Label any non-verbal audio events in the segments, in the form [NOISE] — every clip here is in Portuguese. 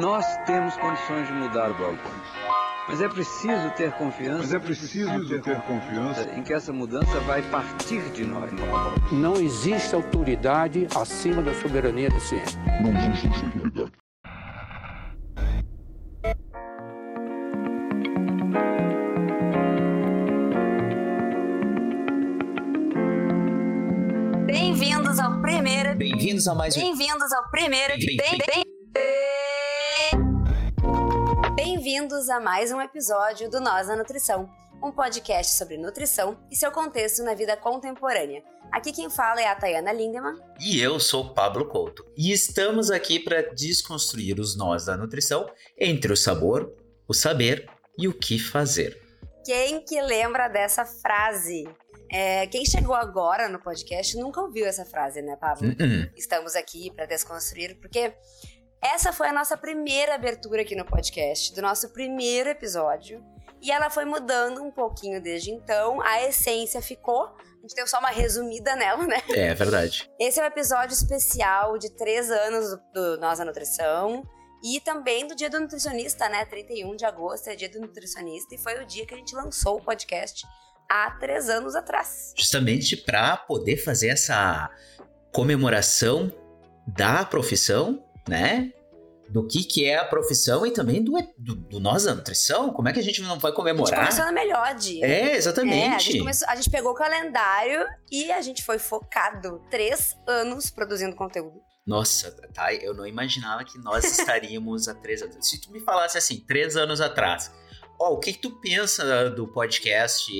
Nós temos condições de mudar o balcão. Mas é preciso ter confiança. Mas é preciso ter, ter confiança em que essa mudança vai partir de nós. Não existe autoridade acima da soberania da ciência. Não existe autoridade. Bem-vindos ao primeiro. Bem-vindos a mais um. Bem-vindos ao primeiro. Bem- Bem, bem, Bem-vindos a mais um episódio do Nós da Nutrição, um podcast sobre nutrição e seu contexto na vida contemporânea. Aqui quem fala é a Tayana Lindemann. E eu sou Pablo Couto. E estamos aqui para desconstruir os nós da nutrição entre o sabor, o saber e o que fazer. Quem que lembra dessa frase? É, quem chegou agora no podcast nunca ouviu essa frase, né, Pablo? Hum, Estamos aqui para desconstruir, porque essa foi a nossa primeira abertura aqui no podcast, do nosso primeiro episódio. E ela foi mudando um pouquinho desde então. A essência ficou. A gente deu só uma resumida nela, né? É verdade. Esse é o um episódio especial de três anos do, do Nós a Nutrição. E também do Dia do Nutricionista, né? 31 de agosto é Dia do Nutricionista. E foi o dia que a gente lançou o podcast há três anos atrás. Justamente para poder fazer essa comemoração da profissão, né? Do que, que é a profissão e também do, do, do nós da nutrição. Como é que a gente não vai A gente comemorar? começou no melhor dia. É, É, a exatamente. gente, começou- a gente pegou o calendário e a gente foi focado três anos produzindo conteúdo. Nossa, tá, eu não imaginava que nós estaríamos há três anos. Se tu me falasse assim, três anos atrás, ó, o que, que tu pensa do podcast,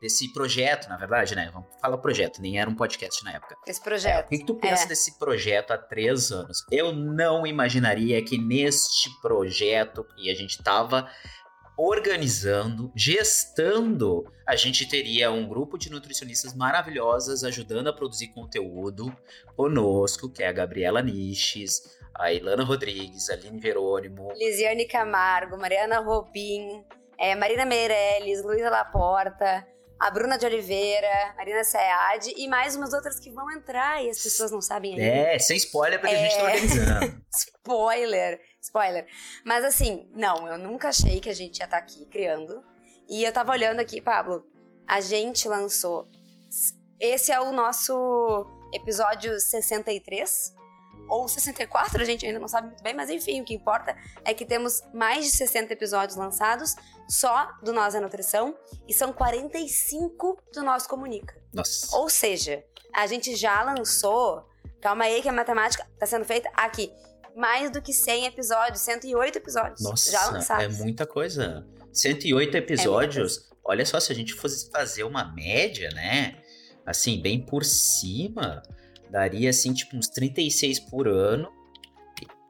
desse projeto, na verdade, né? Vamos falar projeto, nem era um podcast na época. Esse É, projeto. o que, que tu pensa É. desse projeto há três anos? Eu não imaginaria que neste projeto que a gente tava organizando, gestando, a gente teria um grupo de nutricionistas maravilhosas ajudando a produzir conteúdo conosco, que é a Gabriela Niches, a Ilana Rodrigues, a Aline Jerônimo, Lisiane Camargo, Mariana Robin, é, Marina Meirelles, Luísa Laporta, a Bruna de Oliveira, Marina Sayad e mais umas outras que vão entrar e as pessoas não sabem ainda. É, sem spoiler, porque a gente tá É. organizando. [LAUGHS] Spoiler! Spoiler. Mas assim, não, eu nunca achei que a gente ia estar aqui criando. E eu tava olhando aqui, Pablo, a gente lançou. Esse é o nosso episódio 63. Ou 64, a gente ainda não sabe muito bem, mas enfim, o que importa é que temos mais de 60 episódios lançados só do Nós é Nutrição e são 45 do Nosso Comunica. Nossa. Ou seja, a gente já lançou. Calma aí, que a matemática tá sendo feita aqui. Mais do que 100 episódios, 108 episódios. Nossa, já é lançados. muita coisa. 108 episódios. Olha só, se a gente fosse fazer uma média, né? Assim, bem por cima, daria assim, tipo, uns 36 por ano.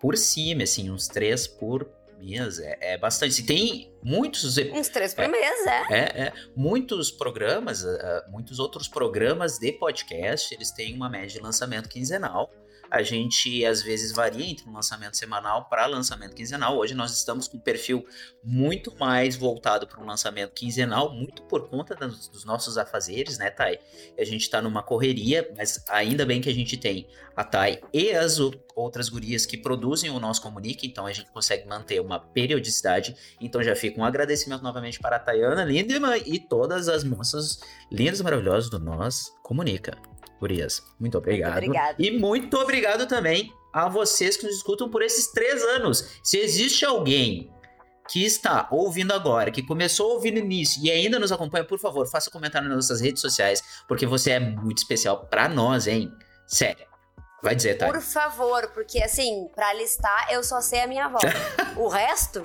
Por cima, assim, uns 3 por mês. É, é bastante. E tem muitos. Uns três por É. mês, é. É, é. Muitos programas, ah, muitos outros programas de podcast, eles têm uma média de lançamento quinzenal. A gente às vezes varia entre um lançamento semanal para lançamento quinzenal. Hoje nós estamos com um perfil muito mais voltado para um lançamento quinzenal, muito por conta das- dos nossos afazeres, né, Thay? A gente está numa correria, mas ainda bem que a gente tem a Thay e as outras gurias que produzem o nosso comunique, então a gente consegue manter uma periodicidade. Então já fica um agradecimento novamente para a Tayana Lindemann e todas as moças lindas e maravilhosas do Nós Comunica. Gurias, muito obrigado. obrigada. E muito obrigado também a vocês que nos escutam por esses três anos. Se existe alguém que está ouvindo agora, que começou a ouvir no início e ainda nos acompanha, por favor, faça comentário nas nossas redes sociais, porque você é muito especial pra nós, hein? Sério. Vai dizer, tá? Por favor, porque assim, pra listar, eu só sei a minha avó. [LAUGHS] o resto,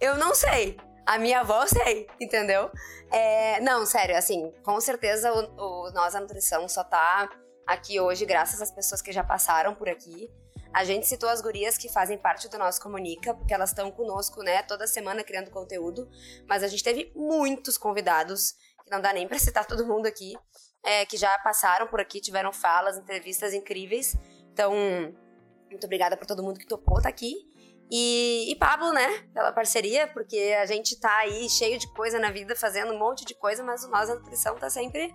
eu não sei. A minha avó eu sei, entendeu? É, não, sério, assim, com certeza o, o Nós a Nutrição só tá aqui hoje graças às pessoas que já passaram por aqui. A gente citou as gurias que fazem parte do nosso Comunica, porque elas estão conosco, né, toda semana criando conteúdo. Mas a gente teve muitos convidados, que não dá nem pra citar todo mundo aqui, é, que já passaram por aqui, tiveram falas, entrevistas incríveis. Então, muito obrigada por todo mundo que topou estar aqui. E, e Pablo, né, pela parceria, porque a gente tá aí cheio de coisa na vida, fazendo um monte de coisa, mas o Nós da Nutrição tá sempre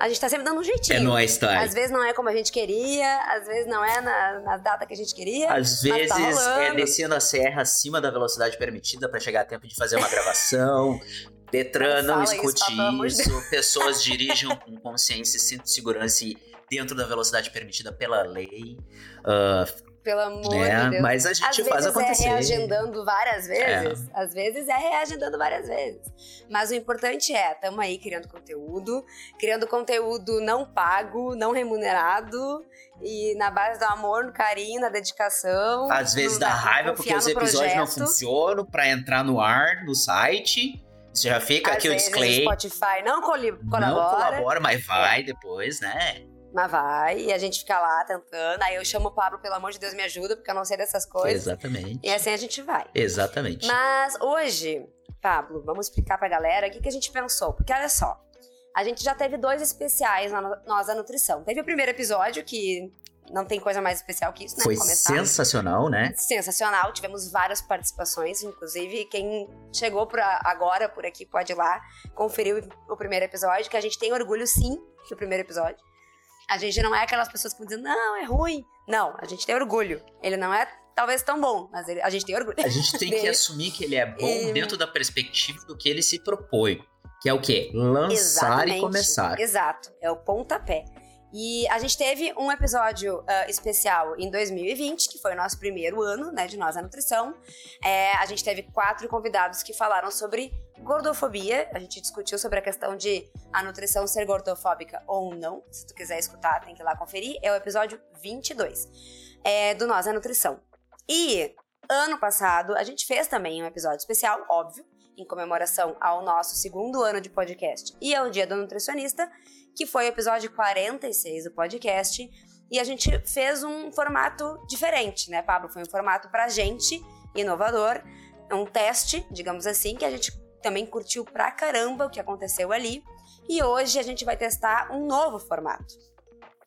A gente tá sempre dando um É jeitinho. nóis, tá? Às vezes não é como a gente queria, às vezes não é na, na data que a gente queria. Às mas vezes tá é descendo a serra acima da velocidade permitida pra chegar a tempo de fazer uma gravação. [LAUGHS] Detran Não não isso, escute de isso. Pessoas [LAUGHS] dirijam com consciência e cinto de segurança e dentro da velocidade permitida pela lei. Ah, Pelo amor né? de Deus. Mas a gente Às faz vezes acontecer. é reagendando várias vezes. Às vezes é reagendando várias vezes. Mas o importante é, estamos aí criando conteúdo, criando conteúdo não pago, não remunerado. E na base do amor, no carinho, na dedicação. Às vezes dá raiva porque os episódios não projeto. funcionam pra entrar no ar, no site. Você já fica Às aqui o disclaimer. Spotify não coli- Não colabora, colabora, mas vai depois, né? Mas vai. E a gente fica lá tentando. Aí eu chamo o Pablo, pelo amor de Deus, me ajuda, porque eu não sei dessas coisas. Exatamente. E assim a gente vai. Exatamente. Mas hoje, Pablo, vamos explicar pra galera o que, que a gente pensou. Porque olha só, a gente já teve dois especiais na no- Nós da Nutrição. Teve o primeiro episódio, que não tem coisa mais especial que isso, né? Foi Começar. sensacional, né? Sensacional, tivemos várias participações, inclusive quem chegou por a- agora por aqui pode ir lá conferir o, o primeiro episódio, que a gente tem orgulho sim do primeiro episódio. A gente não é aquelas pessoas que vão dizer, não, é ruim. Não, a gente tem orgulho. Ele não é talvez tão bom, mas ele- a gente tem orgulho. A gente tem [LAUGHS] que Dele. assumir que ele é bom E- dentro da perspectiva do que ele se propõe. Que é o quê? Lançar Exatamente. e começar. Exato, é o pontapé. E a gente teve um episódio ah, especial em 2020, que foi o nosso primeiro ano, né, de Nós a Nutrição. É, a gente teve quatro convidados que falaram sobre gordofobia. A gente discutiu sobre a questão de a nutrição ser gordofóbica ou não. Se tu quiser escutar, tem que ir lá conferir. É o episódio 22 é, do Nós a Nutrição. E ano passado, a gente fez também um episódio especial, óbvio, em comemoração ao nosso segundo ano de podcast e ao Dia do Nutricionista, que foi o episódio 46 do podcast. E a gente fez um formato diferente, né, Pablo? Foi um formato pra gente, inovador, um teste, digamos assim, que a gente também curtiu pra caramba o que aconteceu ali. E hoje a gente vai testar um novo formato.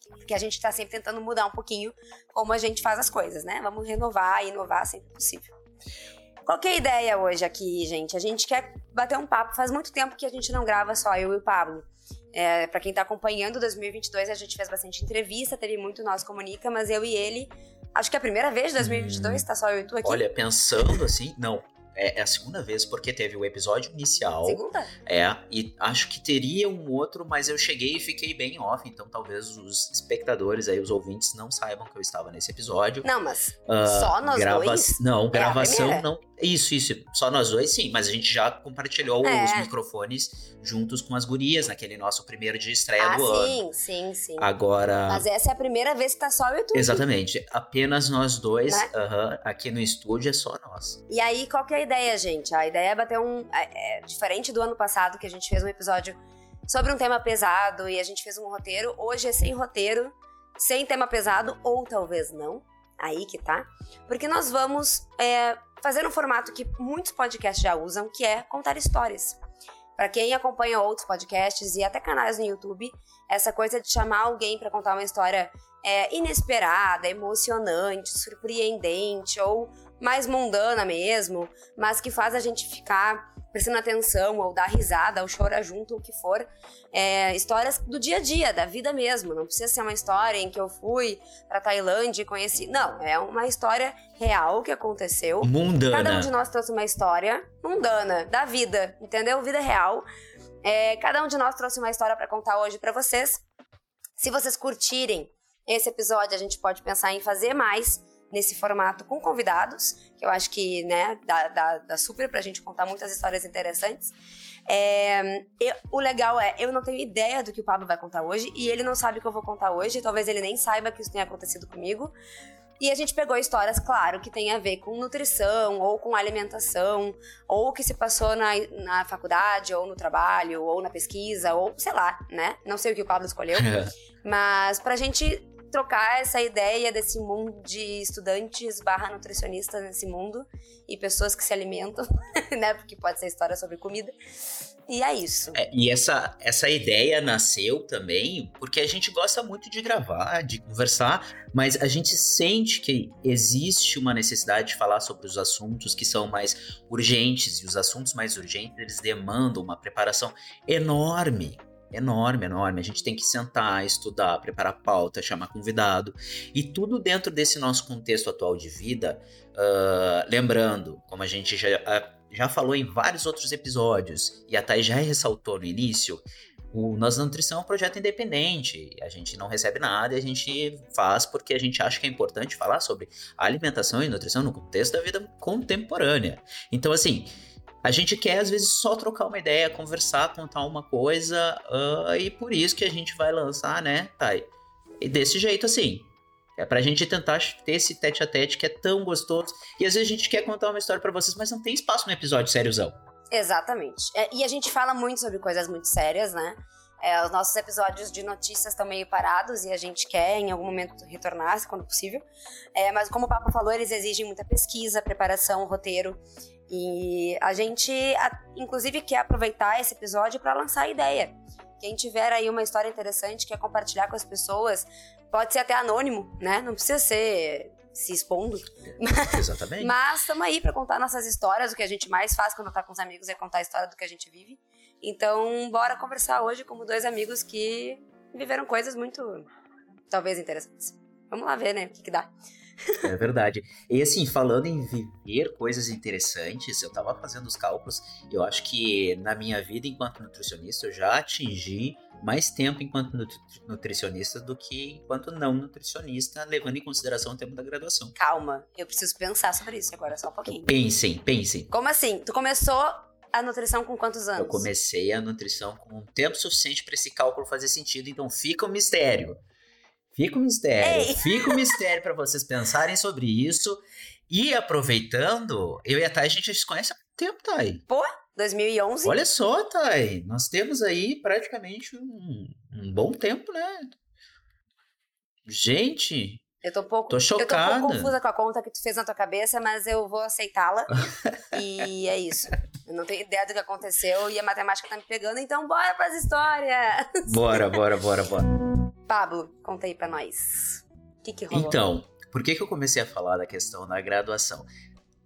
Porque a gente tá sempre tentando mudar um pouquinho como a gente faz as coisas, né? Vamos renovar e inovar sempre possível. Qual que é a ideia hoje aqui, gente? A gente quer bater um papo. Faz muito tempo que a gente não grava só eu e o Pablo. É, para quem tá acompanhando 2022, a gente fez bastante entrevista, teve muito Nós Comunica, mas eu e ele, acho que é a primeira vez de 2022, tá só eu e tu aqui. Olha, pensando assim, não. É, é a segunda vez, porque teve o episódio inicial. Segunda? É, e acho que teria um outro, mas eu cheguei e fiquei bem off, então talvez os espectadores aí, os ouvintes, não saibam que eu estava nesse episódio. Não, mas Ah, só nós grava- dois? Não, gravação primeira? não. Isso, isso. Só nós dois, sim. Mas a gente já compartilhou É. os microfones juntos com as gurias naquele nosso primeiro de estreia Ah, do ano. sim, sim, sim. Agora. Mas essa é a primeira vez que tá só eu e tu. aqui. Exatamente. Apenas nós dois. Né? aham, aqui no estúdio é só nós. E aí, qual que é a ideia, gente? A ideia é bater um. É, é diferente do ano passado, que a gente fez um episódio sobre um tema pesado e a gente fez um roteiro. Hoje é sem roteiro, sem tema pesado, ou talvez não. Aí que tá. Porque nós vamos é, fazer um formato que muitos podcasts já usam, que é contar histórias. Pra quem acompanha outros podcasts e até canais no YouTube, essa coisa de chamar alguém pra contar uma história é, inesperada, emocionante, surpreendente ou mais mundana mesmo, mas que faz a gente ficar prestando atenção ou dar risada ou chorar junto, o que for. É, histórias do dia a dia, da vida mesmo. Não precisa ser uma história em que eu fui pra Tailândia e conheci. Não, é uma história real que aconteceu. Cada um Mundana. de nós trouxe uma história mundana, da vida, entendeu? Vida real. É, cada um de nós trouxe uma história pra contar hoje pra vocês. Se vocês curtirem esse episódio, a gente pode pensar em fazer mais nesse formato com convidados, que eu acho que, né, dá, dá, dá super pra gente contar muitas histórias interessantes. É, eu- o legal é, eu não tenho ideia do que o Pablo vai contar hoje, e ele não sabe o que eu vou contar hoje, talvez ele nem saiba que isso tenha acontecido comigo. E a gente pegou histórias, claro, que tem a ver com nutrição, ou com alimentação, ou que se passou na, na faculdade, ou no trabalho, ou na pesquisa, ou sei lá, né? Não sei o que o Pablo escolheu. [LAUGHS] Mas pra gente trocar essa ideia desse mundo de estudantes barra nutricionistas nesse mundo e pessoas que se alimentam, [LAUGHS] né? Porque pode ser história sobre comida. E é isso. É, e essa, essa ideia nasceu também porque a gente gosta muito de gravar, de conversar, mas a gente sente que existe uma necessidade de falar sobre os assuntos que são mais urgentes, e os assuntos mais urgentes eles demandam uma preparação enorme. Enorme, enorme. A gente tem que sentar, estudar, preparar pauta, chamar convidado. E tudo dentro desse nosso contexto atual de vida. Uh, lembrando, como a gente já, já falou em vários outros episódios, e a Thay já ressaltou no início, o Nossa Nutrição é um projeto independente. A gente não recebe nada e a gente faz porque a gente acha que é importante falar sobre alimentação e nutrição no contexto da vida contemporânea. Então, assim, a gente quer às vezes só trocar uma ideia, conversar, contar uma coisa, uh, e por isso que a gente vai lançar, né, Thay? E desse jeito, assim. É pra gente tentar ter esse tete a tete que é tão gostoso. E às vezes a gente quer contar uma história para vocês, mas não tem espaço no episódio sériozão. Exatamente. É, e a gente fala muito sobre coisas muito sérias, né? É, os nossos episódios de notícias estão meio parados e a gente quer em algum momento retornar, quando possível. É, mas como o Papa falou, eles exigem muita pesquisa, preparação, roteiro. E a gente, inclusive, quer aproveitar esse episódio para lançar a ideia. Quem tiver aí uma história interessante, quer compartilhar com as pessoas, pode ser até anônimo, né? Não precisa ser se expondo. [LAUGHS] Exatamente. Mas estamos aí para contar nossas histórias. O que a gente mais faz quando tá com os amigos é contar a história do que a gente vive. Então, bora conversar hoje como dois amigos que viveram coisas muito, talvez, interessantes. Vamos lá ver, né? O que, que dá. É verdade. E assim, falando em viver coisas interessantes, eu tava fazendo os cálculos, eu acho que na minha vida enquanto nutricionista eu já atingi mais tempo enquanto nutricionista do que enquanto não nutricionista, levando em consideração o tempo da graduação. Calma, eu preciso pensar sobre isso agora, só um pouquinho. Pensem, pensem. Como assim? Tu começou a nutrição com quantos anos? Eu comecei a nutrição com um tempo suficiente para esse cálculo fazer sentido, então fica o um mistério. Fica o um mistério. Ei. Fica o um mistério para vocês pensarem sobre isso. E aproveitando, eu e a Thay, a gente se conhece há muito tempo, Thay. Pô, 2011? Olha só, Thay, nós temos aí praticamente um, um bom tempo, né? Gente, eu tô um pouco, tô chocada. Eu tô um pouco confusa com a conta que tu fez na tua cabeça, mas eu vou aceitá-la. [LAUGHS] e é isso. Eu não tenho ideia do que aconteceu e a matemática tá me pegando, então bora pras histórias! [LAUGHS] Bora, bora, bora, bora. Pablo, conta aí pra nós. O que que rolou? Então, por que que eu comecei a falar da questão da graduação?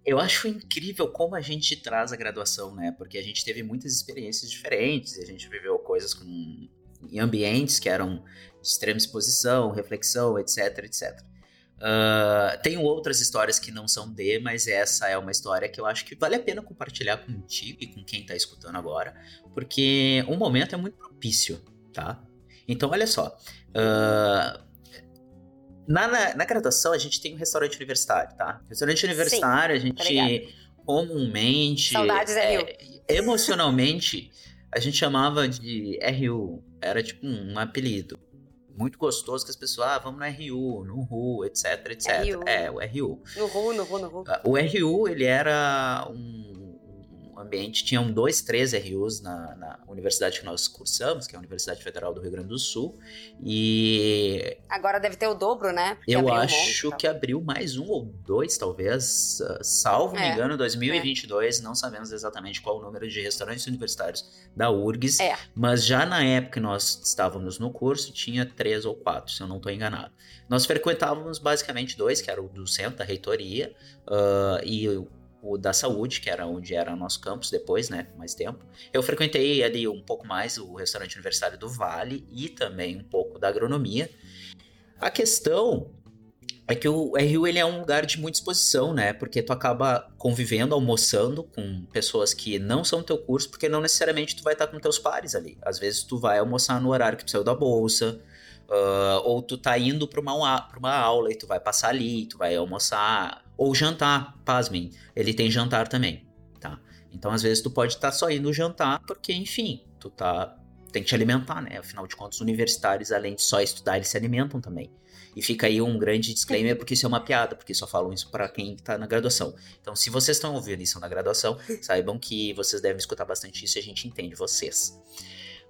Eu acho incrível como a gente traz a graduação, né? Porque a gente teve muitas experiências diferentes, a gente viveu coisas com, em ambientes que eram de extrema exposição, reflexão, etc, etc. Uh, tenho outras histórias que não são de, mas essa é uma história que eu acho que vale a pena compartilhar contigo e com quem está escutando agora, porque o momento é muito propício, tá? Então, olha só. Uh, na, na, na, graduação, a gente tem um restaurante universitário, tá? Restaurante universitário, Sim, a gente comumente. Saudades, é, Emocionalmente, a gente chamava de RU. Era tipo um, apelido. Muito gostoso que as pessoas, ah, vamos no RU, no RU, etc, etc. RU. É, o RU. No RU, no RU, no RU. O RU, ele era um ambiente, tinham dois, três RUs na, na, universidade que nós cursamos, que é a Universidade Federal do Rio Grande do Sul, e... Agora deve ter o dobro, né? Porque eu acho um monte, que abriu mais um ou dois, talvez, uh, salvo é, me engano, 2022, é. não sabemos exatamente qual o número de restaurantes universitários da URGS, é. mas já na época que nós estávamos no curso, tinha três ou quatro, se eu não estou enganado. Nós frequentávamos basicamente dois, que era o do centro da reitoria, uh, e o da saúde, que era onde era nosso campus depois, né, mais tempo. Eu frequentei ali um pouco mais o restaurante universitário do Vale e também um pouco da agronomia. A questão é que o RU ele é um lugar de muita exposição, né? Porque tu acaba convivendo, almoçando com pessoas que não são teu curso, porque não necessariamente tu vai estar com teus pares ali. Às vezes tu vai almoçar no horário que tu saiu da bolsa, uh, ou tu tá indo para uma, pra uma aula e tu vai passar ali, tu vai almoçar ou jantar, pasmem, ele tem jantar também, tá? Então, às vezes, tu pode estar tá só indo jantar porque, enfim, tu tá tem que te alimentar, né? Afinal de contas, universitários, além de só estudar, eles se alimentam também. E fica aí um grande disclaimer, porque isso é uma piada, porque só falam isso para quem está na graduação. Então, se vocês estão ouvindo isso na graduação, [LAUGHS] saibam que vocês devem escutar bastante isso e a gente entende vocês.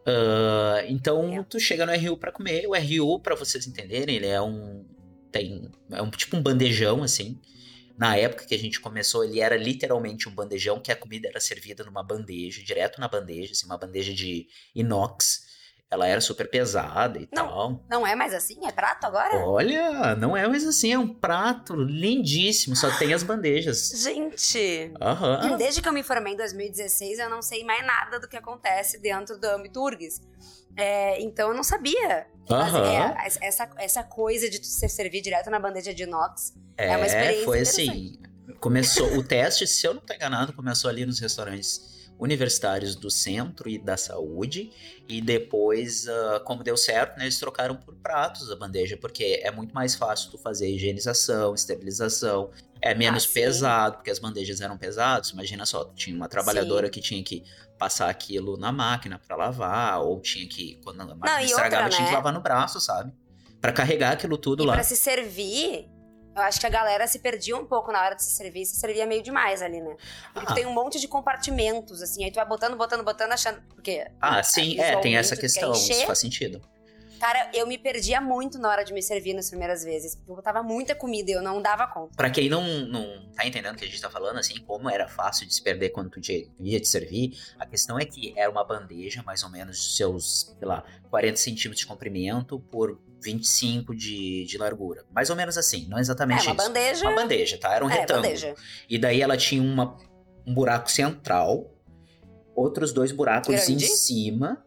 Uh, então, tu chega no RU para comer. O RU, para vocês entenderem, ele é um. Tem, é um tipo um bandejão, assim. Na época que a gente começou, ele era literalmente um bandejão, que a comida era servida numa bandeja, direto na bandeja, assim, uma bandeja de inox. Ela era super pesada e não, tal. Não é mais assim? É prato agora? Olha, não é mais assim, é um prato lindíssimo, só tem as bandejas. [LAUGHS] Gente! Uhum. Desde que eu me formei em 2016, eu não sei mais nada do que acontece dentro do âmbito URGS. É, então eu não sabia. Mas Aham. é, essa, essa coisa de se servir direto na bandeja de inox é, uma É, experiência foi assim. Começou o teste, se eu não tô enganado, começou ali nos restaurantes universitários do centro e da saúde. E depois, ah, como deu certo, né, eles trocaram por pratos a bandeja, porque é muito mais fácil tu fazer higienização, esterilização. É menos Ah, sim. pesado, porque as bandejas eram pesadas. Imagina só, tinha uma trabalhadora que tinha que passar aquilo na máquina pra lavar, ou tinha que, quando a máquina e estragava, outra, tinha que né? lavar no braço, sabe? Pra carregar aquilo tudo E lá. pra se servir, eu acho que a galera se perdia um pouco na hora de se servir, se servia meio demais ali, né? Porque Ah. tu tem um monte de compartimentos, assim, aí tu vai botando, botando, botando, achando. Porque. Ah, sim, é, tem essa questão, isso faz sentido. Cara, eu me perdia muito na hora de me servir nas primeiras vezes. Porque eu botava muita comida e eu não dava conta. Pra quem não, não tá entendendo o que a gente tá falando, assim, como era fácil de se perder quando tu ia te servir, a questão é que era uma bandeja, mais ou menos, de seus, sei lá, 40 centímetros de comprimento por 25 de, de largura. Mais ou menos assim, não É, exatamente uma isso. bandeja. Uma bandeja, tá? Era um é, retângulo. bandeja. E daí ela tinha uma, um buraco central, outros dois buracos em Grande. cima,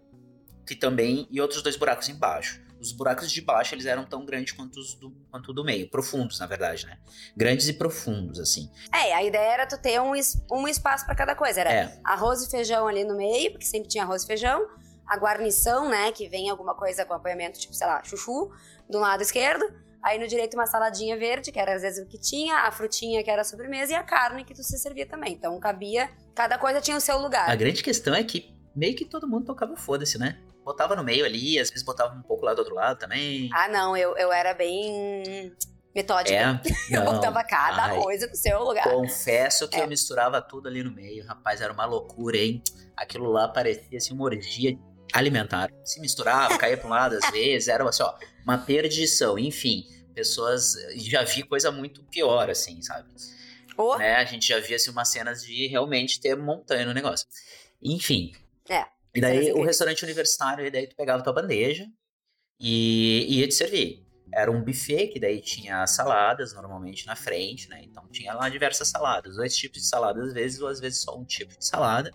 que também, e outros dois buracos embaixo. Os buracos de baixo, eles eram tão grandes quanto os do, quanto o do meio. Profundos, na verdade, né? Grandes e profundos, assim. É, a ideia era tu ter um, um espaço pra cada coisa. Era É, arroz e feijão ali no meio, porque sempre tinha arroz e feijão. A guarnição, né, que vem alguma coisa com acompanhamento, tipo, sei lá, chuchu, do lado esquerdo. Aí no direito uma saladinha verde, que era às vezes o que tinha, a frutinha que era a sobremesa e a carne que tu se servia também. Então cabia, cada coisa tinha o seu lugar. a grande questão é que meio que todo mundo tocava o foda-se, né? Botava no meio ali, às vezes botava um pouco lá do outro lado também. Ah, não, eu, eu era bem metódica. é, [LAUGHS] eu botava cada Ai, coisa no seu lugar. Confesso que É. eu misturava tudo ali no meio. Rapaz, era uma loucura, hein? Aquilo lá parecia assim, uma orgia alimentar. Se misturava, caía para um lado às vezes, era assim, ó, uma perdição. Enfim, pessoas. Já vi coisa muito pior, assim, sabe? Oh, Né? A gente já via assim, umas cenas de realmente ter montanha no negócio. Enfim. É, E daí o restaurante universitário, e daí tu pegava tua bandeja e ia te servir. Era um buffet que daí tinha saladas normalmente na frente, né? Então tinha lá diversas saladas, dois tipos de salada às vezes, ou às vezes só um tipo de salada.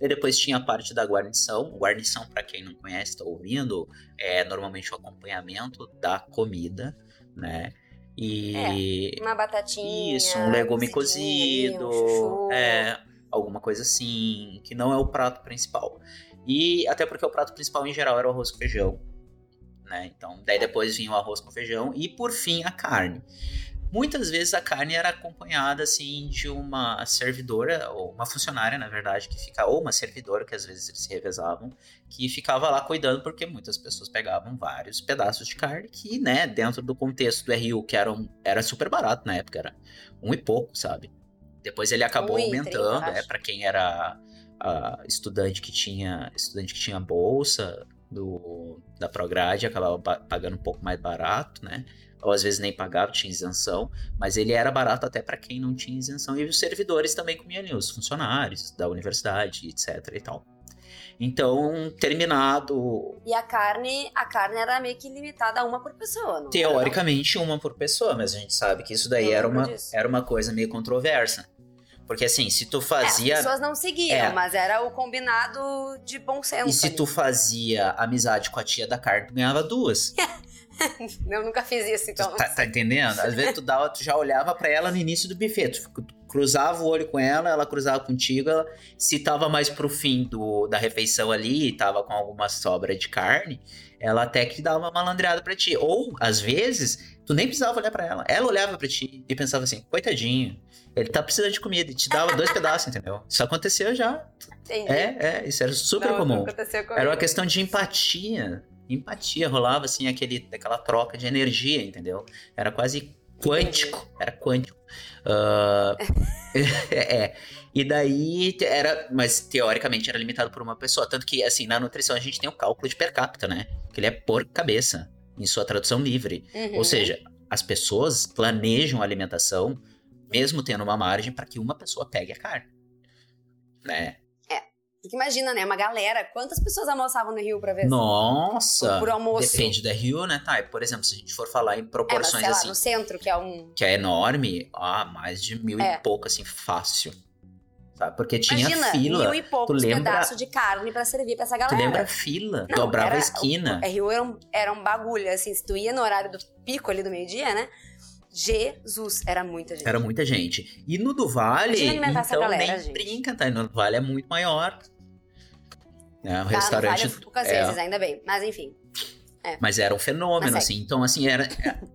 E depois tinha a parte da guarnição. Guarnição, para quem não conhece, está ouvindo, é normalmente o acompanhamento da comida, né? E uma batatinha. isso, um legume cozido, um é, alguma coisa assim, que não é o prato principal. E até porque o prato principal em geral era o arroz com feijão, né? Então, daí depois vinha o arroz com feijão e por fim a carne. Muitas vezes a carne era acompanhada assim de uma servidora ou uma funcionária, na verdade, que fica ou uma servidora que às vezes eles se revezavam, que ficava lá cuidando porque muitas pessoas pegavam vários pedaços de carne que, né, dentro do contexto do RU, que era, um- era super barato na época, era um e pouco, sabe? Depois ele acabou Um aumentando, é acho. para quem era ah, estudante que tinha estudante que tinha bolsa do da Prograde, acabava ba- pagando um pouco mais barato, né? Ou às vezes nem pagava, tinha isenção, mas ele era barato até para quem não tinha isenção. E os servidores também comiam ali, os funcionários da universidade, etc e tal. Então, terminado E a carne, a carne era meio que limitada a uma por pessoa, não Teoricamente, uma por pessoa, mas a gente sabe que isso daí era uma, disso. era uma coisa meio controversa. Porque assim, se tu não? É, fazia. as pessoas não seguiam, É. mas era o combinado de bom senso. e se ali. tu fazia amizade com a tia da carne, tu ganhava duas. [LAUGHS] [LAUGHS] Eu nunca fiz isso, então. Tá, tá entendendo? Às vezes tu, dava, tu já olhava pra ela no início do buffet. Tu, cruzava o olho com ela, ela cruzava contigo. Ela, se tava mais pro fim do, da refeição ali e tava com alguma sobra de carne, ela até que dava uma malandreada pra ti. Ou, às vezes, tu nem precisava olhar pra ela. Ela olhava pra ti e pensava assim: coitadinho, ele tá precisando de comida. E te dava dois [LAUGHS] pedaços, entendeu? Isso aconteceu já. Entendi. É, é, isso era super Não, comum. Era uma questão de empatia. Empatia, rolava assim aquele, aquela troca de energia, entendeu? Era quase quântico. Era quântico. Ah, [LAUGHS] é. E daí era. Mas teoricamente era limitado por uma pessoa. Tanto que, assim, na nutrição a gente tem o cálculo de per capita, né? Que ele é por cabeça, em sua tradução livre. Uhum. Ou seja, as pessoas planejam a alimentação, mesmo tendo uma margem, para que uma pessoa pegue a carne. Né? Porque imagina, né? Uma galera. Quantas pessoas almoçavam no Rio pra ver? Nossa! Por almoço. Depende da Rio, né? Tá, e, por exemplo, se a gente for falar em É, mas proporções sei lá, assim, no centro, que é um. que é enorme, ah, mais de mil É. e pouco, assim, fácil. sabe? Porque tinha Imagina, fila. mil e poucos lembra- pedaços de carne pra servir pra essa Tu galera. lembra a fila? Não, dobrava era- a esquina. O RU era um, era um bagulho, assim, se tu ia no horário do pico ali do meio-dia, né? Jesus, era muita gente. Era muita gente. E no do Vale, então galera, nem gente. brinca, tá? No do Vale é muito maior. É, o Tá, restaurante. Vale poucas é, vezes, ainda bem. Mas enfim. Mas era um fenômeno, Mas assim. Então, assim, era.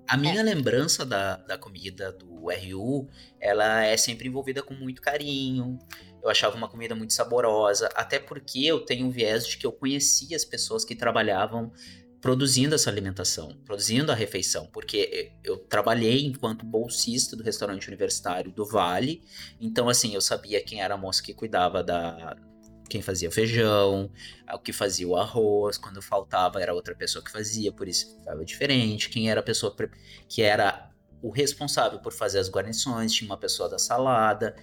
A [LAUGHS] minha É. lembrança da, da comida do RU, ela é sempre envolvida com muito carinho. Eu achava uma comida muito saborosa, até porque eu tenho um viés de que eu conhecia as pessoas que trabalhavam produzindo essa alimentação, produzindo a refeição, porque eu trabalhei enquanto bolsista do restaurante universitário do Vale, então assim, eu sabia quem era a moça que cuidava da quem fazia o feijão, o que fazia o arroz, quando faltava era outra pessoa que fazia, por isso ficava diferente, quem era a pessoa que era o responsável por fazer as guarnições, tinha uma pessoa da salada,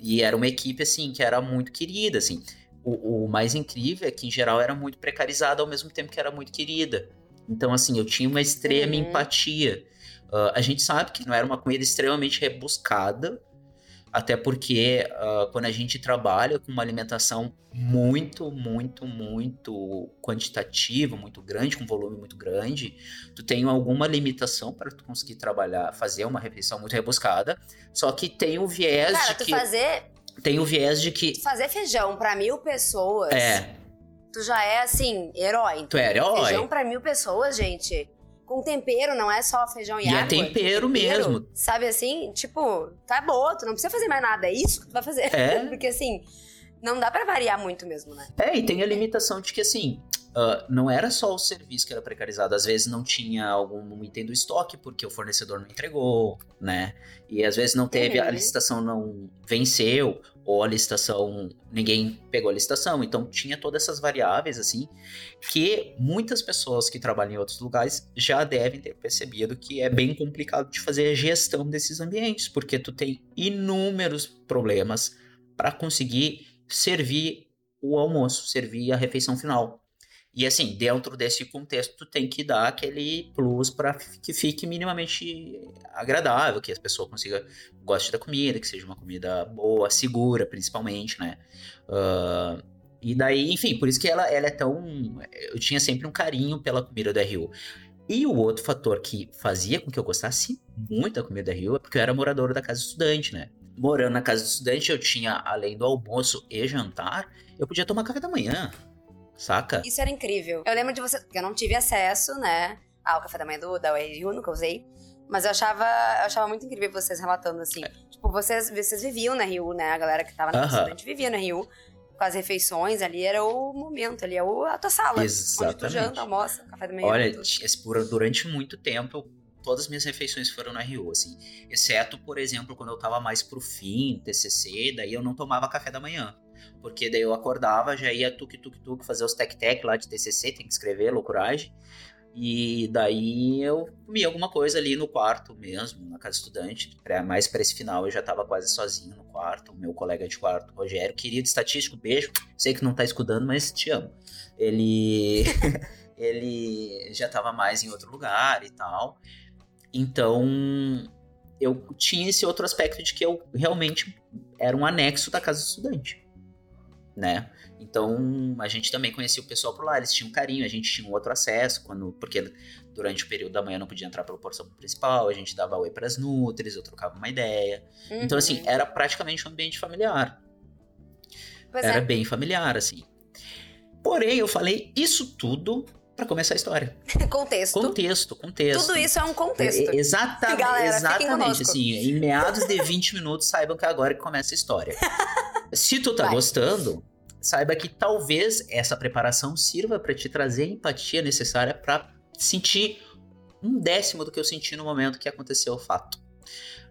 e era uma equipe assim que era muito querida, assim. O, o mais incrível é que, em geral, era muito precarizada ao mesmo tempo que era muito querida. Então, assim, eu tinha uma extrema Uhum. empatia. Ah, a gente sabe que não era uma comida extremamente rebuscada, até porque ah, quando a gente trabalha com uma alimentação muito, muito, muito quantitativa, muito grande, com volume muito grande, tu tem alguma limitação para tu conseguir trabalhar, fazer uma refeição muito rebuscada. Só que tem o viés Cara, de tu que fazer, tem o viés de que fazer feijão pra mil pessoas, é, tu já é, assim, herói. tu é herói. Feijão pra mil pessoas, gente. Com tempero, não é só feijão e, E é água. tempero mesmo. Sabe assim? Tipo, tá tu não precisa fazer mais nada. É isso que tu vai fazer. É. [LAUGHS] Porque assim, não dá pra variar muito mesmo, né? É, e tem a limitação de que, assim, ah, não era só o serviço que era precarizado. Às vezes não tinha algum item do estoque porque o fornecedor não entregou, né? E às vezes não teve, a Uhum. licitação não venceu, ou a licitação, ninguém pegou a licitação. Então tinha todas essas variáveis, assim, que muitas pessoas que trabalham em outros lugares já devem ter percebido que é bem complicado de fazer a gestão desses ambientes, porque tu tem inúmeros problemas para conseguir servir o almoço, servir a refeição final. E assim, dentro desse contexto, tem que dar aquele plus para que fique minimamente agradável, que as pessoas consigam goste da comida, que seja uma comida boa, segura, principalmente, né? Ah, e daí, enfim, por isso que ela, ela é tão. Eu tinha sempre um carinho pela comida da RU. E o outro fator que fazia com que eu gostasse muito da comida da RU é porque eu era morador da casa estudante, né? Morando na casa do estudante, eu tinha, além do almoço e jantar, eu podia tomar café da manhã, saca? Isso era incrível. Eu lembro de você, eu não tive acesso, né, ao café da manhã do, da URU, nunca usei. Mas eu achava, eu achava muito incrível vocês relatando assim. Tipo, vocês, vocês viviam na Rio, né? A galera que tava na Aham. estudante vivia na Rio. Com as refeições ali, era o momento ali, é a tua sala. Onde tu Exatamente. janta, almoça, café da manhã. Olha, por- durante muito tempo, todas as minhas refeições foram na RU, assim. Exceto, por exemplo, quando eu tava mais pro fim, TCC, daí eu não tomava café da manhã. Porque daí eu acordava, já ia tuk-tuk-tuk fazer os tec-tec lá de TCC, tem que escrever, loucuragem. E daí eu comia alguma coisa ali no quarto mesmo, na casa estudante. Pra- Mais pra esse final eu já tava quase sozinho no quarto. Meu colega de quarto, Rogério, querido estatístico, beijo. Sei que não tá escutando, mas te amo. Ele. [LAUGHS] ele já tava mais em outro lugar e tal. Então, eu tinha esse outro aspecto de que eu realmente era um anexo da casa estudante, né? Então, a gente também conhecia o pessoal por lá, eles tinham carinho, a gente tinha um outro acesso, quando, porque durante o período da manhã não podia entrar pela porção principal, a gente dava oi pras nutris, eu trocava uma ideia. Então, Uhum. assim, era praticamente um ambiente familiar. Pois era é. bem familiar, assim. Porém, eu falei isso tudo pra começar a história. [LAUGHS] Contexto. Contexto, contexto. Tudo isso é um contexto. É, exatamente, Galera, exatamente. Assim, em meados de 20 minutos, saibam que é agora que começa a história. [LAUGHS] Se tu tá Vai. gostando, saiba que talvez essa preparação sirva pra te trazer a empatia necessária pra sentir um décimo do que eu senti no momento que aconteceu o fato.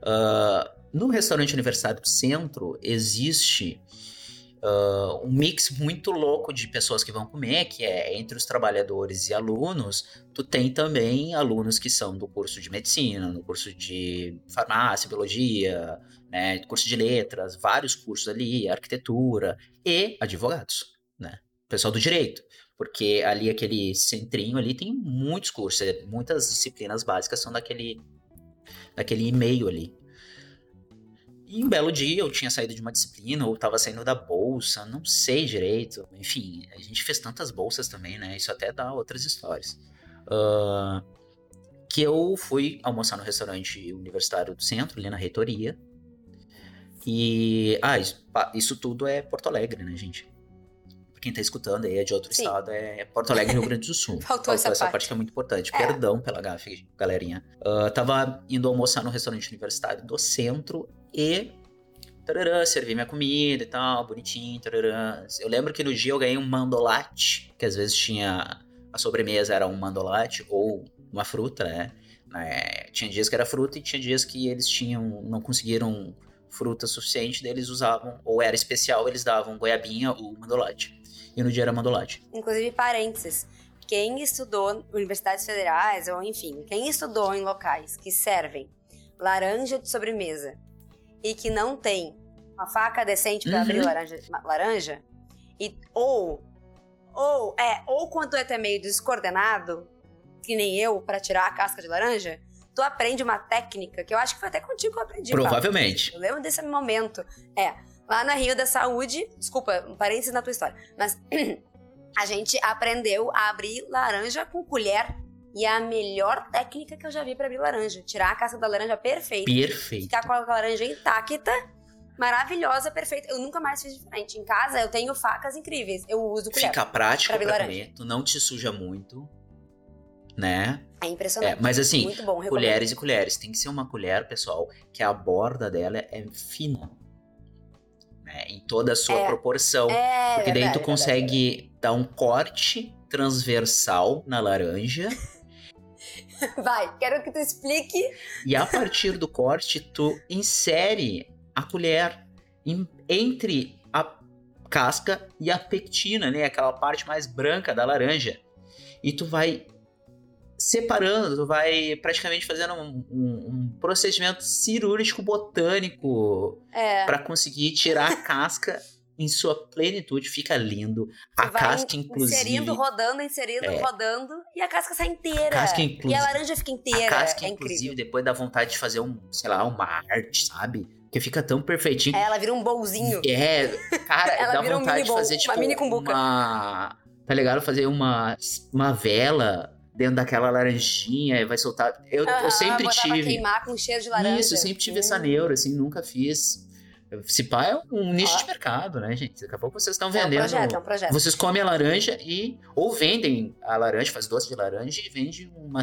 Ah, no restaurante Universitário do Centro existe ah, um mix muito louco de pessoas que vão comer, que é entre os trabalhadores e alunos, tu tem também alunos que são do curso de medicina, no curso de farmácia, biologia, né, curso de letras, vários cursos ali, arquitetura e advogados, né? Pessoal do direito, porque ali aquele centrinho ali tem muitos cursos, é, muitas disciplinas básicas são daquele daquele e-mail ali. E um belo dia eu tinha saído de uma disciplina, ou tava saindo da bolsa, não sei direito. Enfim, a gente fez tantas bolsas também, né? Isso até dá outras histórias. Uh, que eu fui almoçar no restaurante universitário do centro, ali na reitoria. E. Ah, isso, isso tudo é Porto Alegre, né, gente? Pra quem tá escutando aí é de outro Sim. estado, é Porto Alegre, Rio Grande do [LAUGHS] Sul. Faltou essa parte. que é muito importante. É. Perdão pela gafe, galerinha. Ah, tava indo almoçar no restaurante universitário do centro e. Tararã, servi minha comida e tal, bonitinho, tararã. Eu lembro que no dia eu ganhei um mandolate, que às vezes tinha. A sobremesa era um mandolate ou uma fruta, né? É, tinha dias que era fruta e tinha dias que eles tinham. não conseguiram fruta suficiente, daí eles usavam, ou era especial, eles davam goiabinha ou mandolate. E no dia era mandolate. Inclusive, parênteses. Quem estudou universidades federais, ou enfim, quem estudou em locais que servem laranja de sobremesa e que não tem uma faca decente pra Uhum. abrir laranja, laranja e, ou, ou, é, ou quando tu é até meio descoordenado, que nem eu, pra tirar a casca de laranja, tu aprende uma técnica que eu acho que foi até contigo que eu aprendi. Paulo. Provavelmente. Eu lembro desse momento. É, lá na Rio da Saúde, desculpa, um parênteses na tua história, mas [CLEARS THROAT] a gente aprendeu a abrir laranja com colher. E é a melhor técnica que eu já vi pra abrir laranja. Tirar a casca da laranja perfeita, Perfeito. ficar com a laranja intacta, maravilhosa, perfeita. Eu nunca mais fiz diferente. Em casa eu tenho facas incríveis. Eu uso colher. Fica prático Pra pra, comer, tu não te suja muito, né? É impressionante. É, mas assim, Muito bom, colheres e colheres. Tem que ser uma colher, pessoal, que a borda dela é fina. Né? Em toda a sua É. proporção. É, Porque daí verdade, tu consegue dar um corte transversal na laranja. [LAUGHS] Vai, quero que tu explique. e a partir do corte, tu insere a colher em- entre a casca e a pectina, né? Aquela parte mais branca da laranja. E tu vai separando, tu vai praticamente fazendo um, um- um procedimento cirúrgico botânico É. para conseguir tirar a casca em sua plenitude. Fica lindo. A casca, in- inclusive. Inserindo, rodando, inserindo, É. rodando. E a casca sai inteira. casca, E inclusive. a laranja fica inteira. A casca, é inclusive, incrível. depois dá vontade de fazer um, sei lá, uma arte, sabe? Que fica tão perfeitinho. É, ela vira um bolzinho. É, cara, [LAUGHS] Ela dá vira um vontade mini de bowl, fazer, uma tipo, mini cumbuca. uma... Tá ligado? Fazer uma, uma vela dentro daquela laranjinha e vai soltar... Eu, eu Aham, sempre tive... queimar com cheiro de laranja. Isso, eu sempre tive essa Hum. neura, assim, nunca fiz. Se pá é um nicho Ó. de mercado, né, gente? Daqui a pouco vocês estão É um vendendo... projeto, é um projeto. Vocês comem a laranja e... Ou vendem a laranja, faz doce de laranja e vende uma,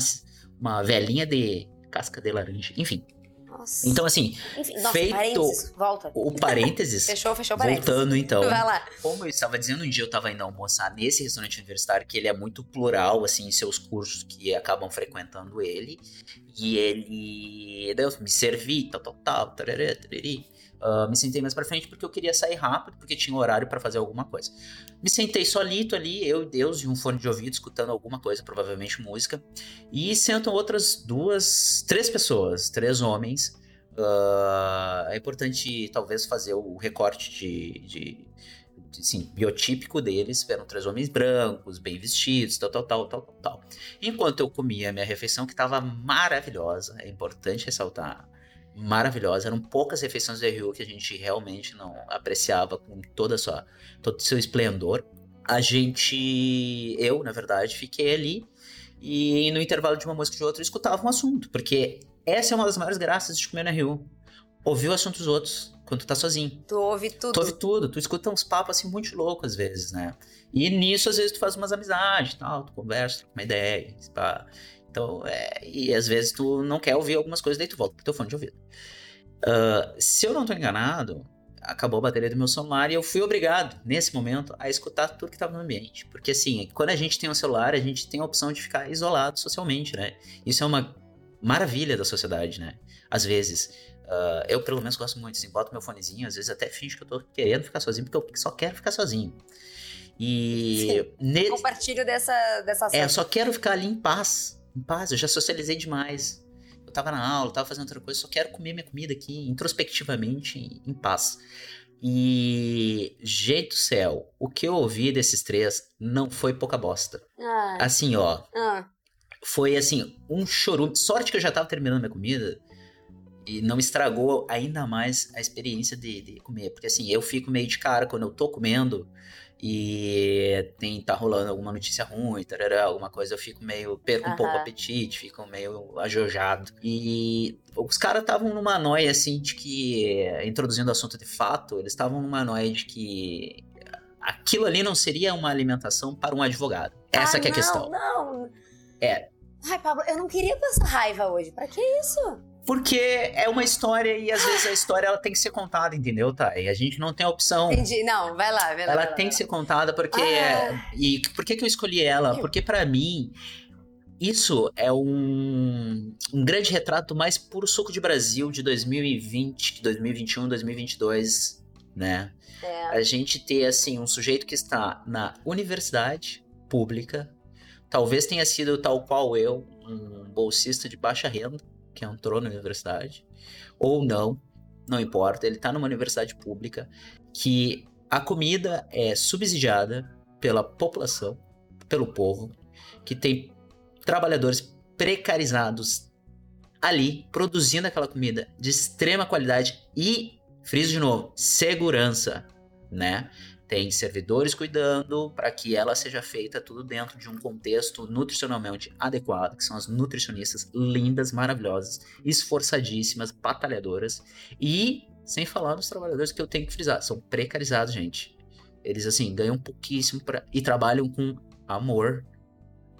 uma velinha de casca de laranja. Enfim. Nossa. Então, assim, Enfim, nossa, feito parênteses. Volta. o parênteses... [LAUGHS] Fechou, fechou parênteses. Voltando, então. Vai lá. Como eu estava dizendo, um dia eu estava indo almoçar nesse restaurante universitário, que ele é muito plural, assim, em seus cursos que acabam frequentando ele. E ele. Eu me servi, tal, tal, tal, tarará, tarari. Ah, me sentei mais pra frente porque eu queria sair rápido, porque tinha horário pra fazer alguma coisa. Me sentei solito ali, eu e Deus, e um fone de ouvido, escutando alguma coisa, provavelmente música. E sentam outras duas, três pessoas, três homens. Ah, é importante, talvez, fazer o recorte de, de, biotípico deles. Eram três homens brancos, bem vestidos, tal, tal, tal, tal, tal. Enquanto eu comia minha refeição, que estava maravilhosa, é importante ressaltar, maravilhosa. Eram poucas refeições do RU que a gente realmente não apreciava com toda sua, todo o seu esplendor. A gente, eu, na verdade, fiquei ali e no intervalo de uma música de outra eu escutava um assunto, porque essa é uma das maiores graças de comer no RU. Ouvir o assunto dos outros quando tu tá sozinho. Tu ouve tudo. Tu ouve tudo, tu escuta uns papos assim muito loucos às vezes, né? E nisso, às vezes, tu faz umas amizades e tal, tu conversa, troca uma ideia, pá. Então, é, e às vezes tu não quer ouvir algumas coisas, daí tu volta pro teu fone de ouvido. Ah, se eu não tô enganado, acabou a bateria do meu celular e eu fui obrigado, nesse momento, a escutar tudo que tava no ambiente. Porque assim, quando a gente tem um celular, a gente tem a opção de ficar isolado socialmente, né? Isso é uma maravilha da sociedade, né? Às vezes. Ah, eu, pelo menos, gosto muito, assim, boto meu fonezinho, às vezes até finge que eu tô querendo ficar sozinho, porque eu só quero ficar sozinho. E ne- Compartilho dessa, dessa é, eu só quero ficar ali em paz. Em paz, eu já socializei demais. Eu tava na aula, tava fazendo outra coisa, só quero comer minha comida aqui, introspectivamente, em paz. E, gente do céu, o que eu ouvi desses três não foi pouca bosta. Ah, Assim, ó, ah. foi assim, um chorume. Sorte que eu já tava terminando minha comida. e não estragou ainda mais a experiência de, de comer. Porque assim, eu fico meio de cara quando eu tô comendo e tem tá rolando alguma notícia ruim, tarará, alguma coisa, eu fico meio perco um Aham. pouco o apetite, fico meio ajojado. E os caras estavam numa noia assim de que introduzindo o assunto de fato, eles estavam numa noia de que aquilo ali não seria uma alimentação para um advogado. Essa Ah, que é a não, questão. Não, É. Ai, Pablo, eu não queria passar raiva hoje. Pra que isso? Porque é uma história e às vezes a história ela tem que ser contada, entendeu, Thay? A gente não tem a opção. Entendi. Não, vai lá, vai lá. Ela vai lá, tem vai que ser contada porque. Ah. E por que, que eu escolhi ela? Porque pra mim, isso é um, um grande retrato mais puro suco de Brasil de 2020, 2021, 2022, né? lá. É. A gente ter, assim, um sujeito que está na universidade pública, talvez tenha sido tal qual eu, um bolsista de baixa renda, que entrou na universidade, ou não, não importa, ele está numa universidade pública, que a comida é subsidiada pela população, pelo povo, que tem trabalhadores precarizados ali, produzindo aquela comida de extrema qualidade e, friso de novo, segurança, né? Tem servidores cuidando para que ela seja feita tudo dentro de um contexto nutricionalmente adequado, que são as nutricionistas lindas, maravilhosas, esforçadíssimas, batalhadoras. E, sem falar nos trabalhadores que eu tenho que frisar, são precarizados, gente. Eles, assim, ganham pouquíssimo pra... e trabalham com amor.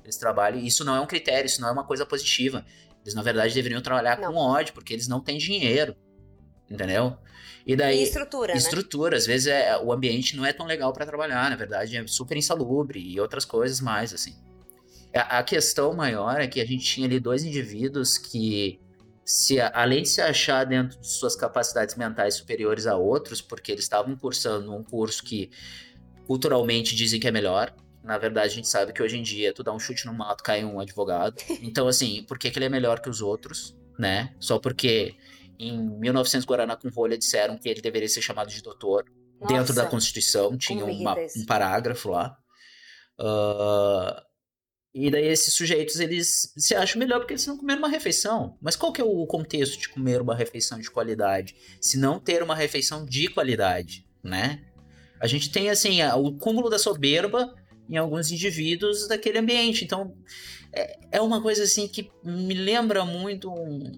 Eles trabalham. Isso não é um critério, isso não é uma coisa positiva. Eles, na verdade, deveriam trabalhar Não. com ódio, porque eles não têm dinheiro. Entendeu? E daí. E estrutura, né? Estrutura, às vezes é, o ambiente não é tão legal para trabalhar, na verdade é super insalubre e outras coisas mais, assim. A, a questão maior é que a gente tinha ali dois indivíduos que, se, além de se achar dentro de suas capacidades mentais superiores a outros, porque eles estavam cursando um curso que culturalmente dizem que é melhor, na verdade a gente sabe que hoje em dia tu dá um chute no mato, cai um advogado. [LAUGHS] Então, assim, por que, que ele é melhor que os outros, né? Só porque em 1900 Guaraná com rolha disseram que ele deveria ser chamado de doutor dentro da Nossa. Constituição, tinha uma- um parágrafo lá. Ah, e daí esses sujeitos, eles se acham melhor porque eles não comeram uma refeição. Mas qual que é o contexto de comer uma refeição de qualidade? Se não ter uma refeição de qualidade, né? A gente tem, assim, o cúmulo da soberba em alguns indivíduos daquele ambiente. Então, é, é uma coisa, assim, que me lembra muito um...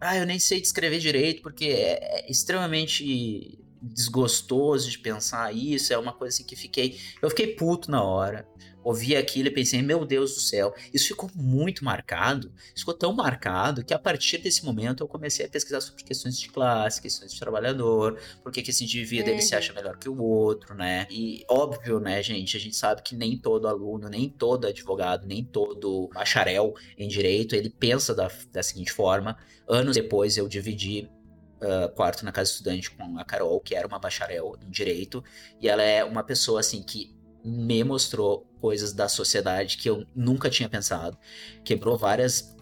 Ah, eu nem sei descrever direito, porque é, é extremamente desgostoso de pensar isso. É uma coisa assim que fiquei. Eu fiquei puto na hora. Ouvi aquilo e pensei, meu Deus do céu, isso ficou muito marcado. Ficou tão marcado que a partir desse momento eu comecei a pesquisar sobre questões de classe, questões de trabalhador, por que, esse indivíduo ele se Uhum. acha melhor que o outro, né? E óbvio, né, gente, a gente sabe que nem todo aluno, nem todo advogado, nem todo bacharel em direito, ele pensa da, da seguinte forma. Anos depois eu dividi uh, quarto na casa estudante com a Carol, que era uma bacharel em direito, e ela é uma pessoa assim que me mostrou coisas da sociedade que eu nunca tinha pensado, quebrou várias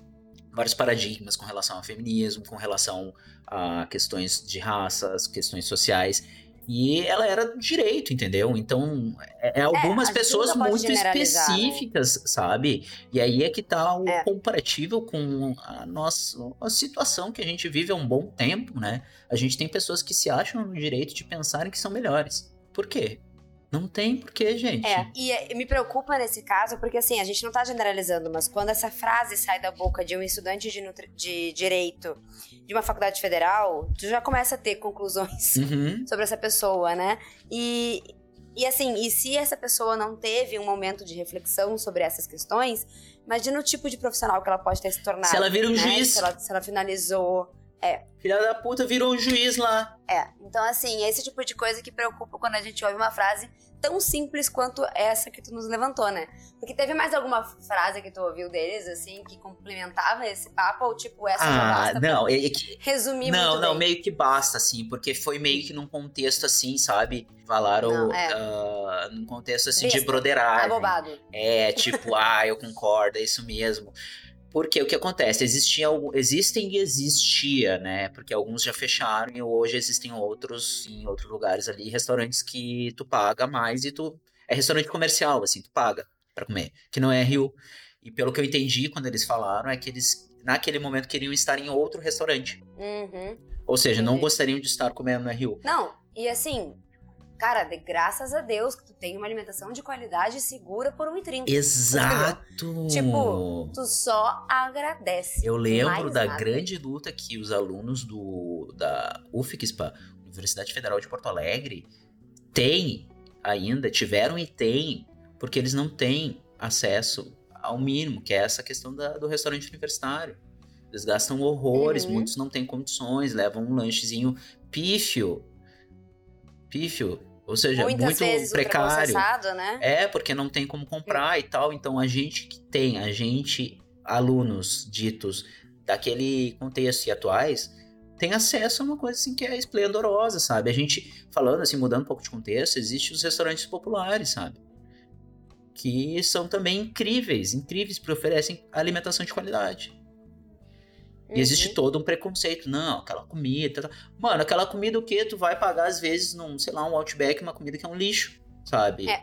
vários paradigmas com relação ao feminismo, com relação a questões de raças, questões sociais. E ela era do direito, entendeu? Então, é, é algumas gente pessoas muito né? específicas, sabe? E aí é que tá o É. comparativo com a nossa a situação que a gente vive há um bom tempo, né? A gente tem pessoas que se acham no direito de pensarem que são melhores. Por quê? Não tem porquê, gente. É, e é, me preocupa nesse caso, porque assim, a gente não tá generalizando, mas quando essa frase sai da boca de um estudante de, nutri- de direito de uma faculdade federal, tu já começa a ter conclusões [LAUGHS] Uhum. sobre essa pessoa, né? E, e assim, e se essa pessoa não teve um momento de reflexão sobre essas questões, imagina o tipo de profissional que ela pode ter se tornado. Se ela vira um né? juiz. Se ela, se ela finalizou. Filha da puta virou um juiz lá. É. Então, assim, é esse tipo de coisa que preocupa quando a gente ouve uma frase tão simples quanto essa que tu nos levantou, né? Porque teve mais alguma frase que tu ouviu deles, assim, que complementava esse papo, ou tipo, essa já Ah, basta pra não, é, é que. resumir Não, muito não, bem. meio que basta, assim, porque foi meio que num contexto assim, sabe? Falaram Não, é. ah, num contexto assim de broderagem. Abobado. É, tipo, ah, eu concordo, é isso mesmo. Porque o que acontece? Existia, existem e existia, né? Porque alguns já fecharam e hoje existem outros em outros lugares ali, restaurantes que tu paga mais e tu. É restaurante comercial, assim, tu paga pra comer, que não é Rio. E pelo que eu entendi quando eles falaram, é que eles naquele momento queriam estar em outro restaurante. Uhum. Ou seja, não gostariam de estar comendo no RU. Não, e assim, cara, de graças a Deus que tu tem uma alimentação de qualidade segura por 1,30. Exato! Tipo, Tu só agradece. Eu lembro da nada. grande luta que os alunos do, da UFSPA, Universidade Federal de Porto Alegre, têm ainda, tiveram e têm, porque eles não têm acesso ao mínimo, que é essa questão da- do restaurante universitário. Eles gastam horrores, Uhum. muitos não têm condições, levam um lanchezinho pífio. Pífio, ou seja, Muitas muito precário. né? É, porque não tem como comprar e tal. Então a gente que tem, a gente, alunos ditos daquele contexto e atuais, tem acesso a uma coisa assim que é esplendorosa, sabe? A gente, falando assim, mudando um pouco de contexto, existem os restaurantes populares, sabe? Que são também incríveis, incríveis, porque oferecem alimentação de qualidade. E existe Uhum. todo um preconceito. Não, aquela comida. Tá, tá. Mano, aquela comida o quê? Tu vai pagar, às vezes, num, sei lá, um Outback, uma comida que é um lixo, sabe? É.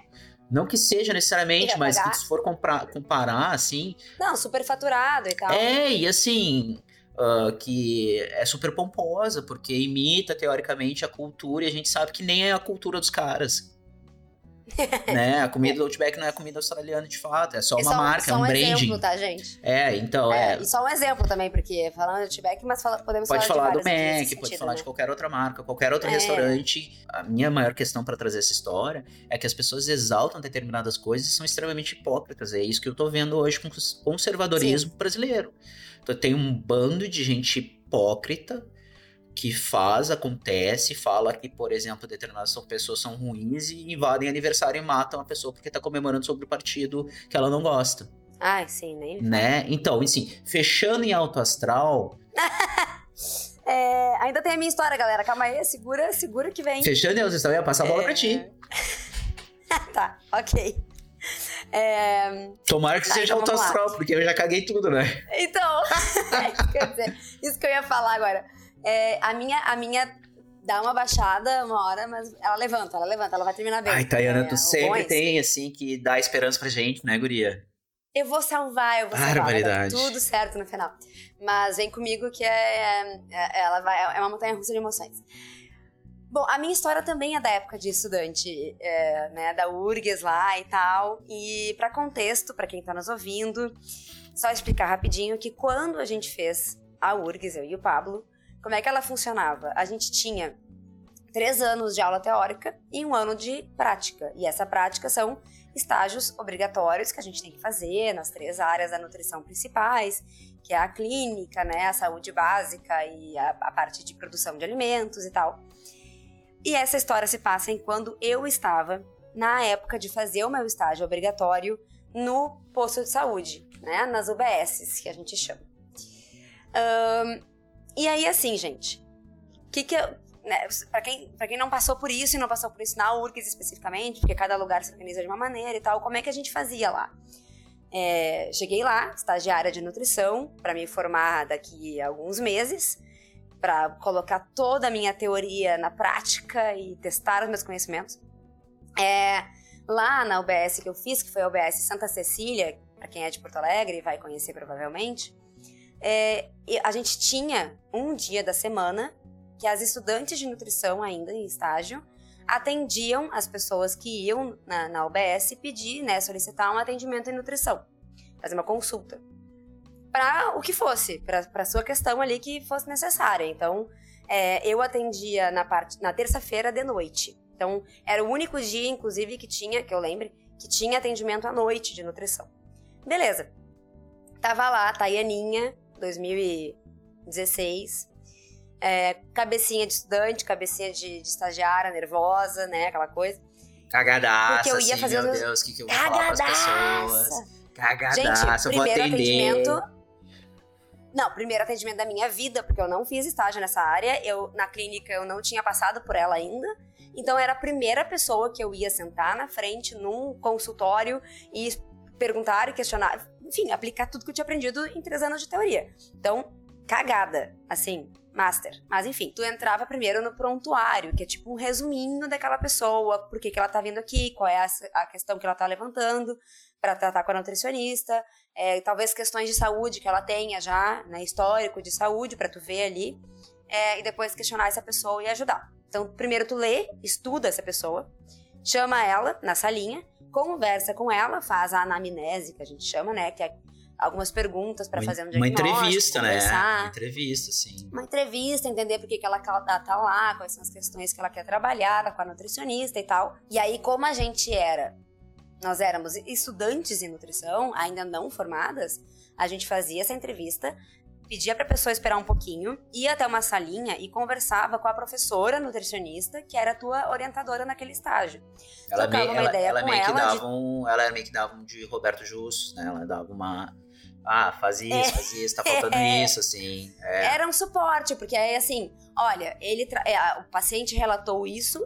Não que seja necessariamente, mas pagar? que se for comprar, comparar, assim. Não, super faturado e tal. É, e assim. ah, que é super pomposa, porque imita, teoricamente, a cultura, e a gente sabe que nem é a cultura dos caras. Né? A comida do Outback não é comida australiana de fato, é só E uma marca, só é um um branding. exemplo, tá, gente? É, então, é. É, e só um exemplo também, porque falando de Outback, mas fala- podemos Pode falar, falar de do Mac, nesse pode sentido, falar né? de qualquer outra marca, qualquer outro É. restaurante. A minha maior questão pra trazer essa história é que as pessoas exaltam determinadas coisas e são extremamente hipócritas. É isso que eu tô vendo hoje com o conservadorismo brasileiro. Então tem um bando de gente hipócrita que faz, acontece, fala que, por exemplo, determinadas pessoas são ruins e invadem aniversário e matam a pessoa porque tá comemorando sobre o partido que ela não gosta, Ai, sim, nem. né? Então, assim, fechando em alto astral, [LAUGHS] É, ainda tem a minha história, galera. Calma aí, segura, segura que vem. fechando em alto astral, eu ia passar a bola É. pra ti. [LAUGHS] tá, ok. É, Tomara que Tá, seja então alto astral, porque eu já caguei tudo, né? Então, [LAUGHS] quer dizer, isso que eu ia falar agora. É, a, minha, a minha dá uma baixada uma hora, mas ela levanta, ela levanta, ela vai terminar bem. Ai, Tayana, É, tu sempre é tem, assim, que dá esperança pra gente, né, guria? Eu vou salvar, eu vou salvar. Barbaridade. tudo certo no final. Mas vem comigo que é, é- ela vai, é uma montanha russa de emoções. Bom, a minha história também é da época de estudante, é, né, da URGS lá e tal. E para contexto, para quem tá nos ouvindo, só explicar rapidinho que quando a gente fez a URGS, eu e o Pablo, como é que ela funcionava? A gente tinha três anos de aula teórica e um ano de prática. E essa prática são estágios obrigatórios que a gente tem que fazer nas três áreas da nutrição principais, que é a clínica, né, a saúde básica e a, a parte de produção de alimentos e tal. E essa história se passa em quando eu estava na época de fazer o meu estágio obrigatório no posto de saúde, né, nas UBSs, que a gente chama. Ahn, e aí, assim, gente, o que que eu, né, para quem, pra quem não passou por isso e não passou por isso na URGS especificamente, porque cada lugar se organiza de uma maneira e tal, como é que a gente fazia lá? É, cheguei lá, estagiária de nutrição, para me formar daqui a alguns meses, para colocar toda a minha teoria na prática e testar os meus conhecimentos. É, lá na UBS que eu fiz, que foi a UBS Santa Cecília, para quem é de Porto Alegre vai conhecer provavelmente, é, a gente tinha um dia da semana que as estudantes de nutrição ainda em estágio atendiam as pessoas que iam na, na UBS pedir, né, solicitar um atendimento em nutrição, fazer uma consulta para o que fosse, para sua questão ali que fosse necessária. Então, é, eu atendia na parte na terça-feira de noite. Então, era o único dia, inclusive, que tinha, que eu lembre, que tinha atendimento à noite de nutrição. Beleza. Tava lá, a Taianinha, 2016, é, cabecinha de estudante, cabecinha de, de estagiária, nervosa, né? Aquela coisa. Cagadaça, Porque eu ia assim, fazer meu os- Deus, o que, que eu vou falar pras pessoas? Cagadaça! Cagadaça, eu primeiro atendimento. Não, primeiro atendimento da minha vida, porque eu não fiz estágio nessa área. Eu, na clínica, eu não tinha passado por ela ainda. Então, era a primeira pessoa que eu ia sentar na frente num consultório e perguntar e questionar. Enfim, aplicar tudo que eu tinha aprendido em três anos de teoria. Então, cagada. Assim, master. Mas enfim, tu entrava primeiro no prontuário, que é tipo um resuminho daquela pessoa, por que, que ela tá vindo aqui, qual é a, a questão que ela tá levantando para tratar com a nutricionista, é, talvez questões de saúde que ela tenha já, né, histórico de saúde para tu ver ali, é, e depois questionar essa pessoa e ajudar. Então, primeiro tu lê, estuda essa pessoa, chama ela na salinha, conversa com ela, faz a anamnese, que a gente chama, né, que é algumas perguntas para fazer um diagnóstico. Uma entrevista, né? Uma entrevista, sim. Uma entrevista, entender por que, que ela tá tá lá, quais são as questões que ela quer trabalhar com a nutricionista e tal. E aí, como a gente era, nós éramos estudantes em nutrição, ainda não formadas, a gente fazia essa entrevista, pedia pra pessoa esperar um pouquinho, ia até uma salinha e conversava com a professora nutricionista, que era a tua orientadora naquele estágio. Ela, Trocava meio, uma ela, ideia ela com meio que ela de- dava um, ela meio que dava um de Roberto Justus, né? Ela dava uma ah, faz isso, faz isso, tá faltando [LAUGHS] É. isso, assim. É. Era um suporte, porque aí assim, olha, ele tra- é, o paciente relatou isso,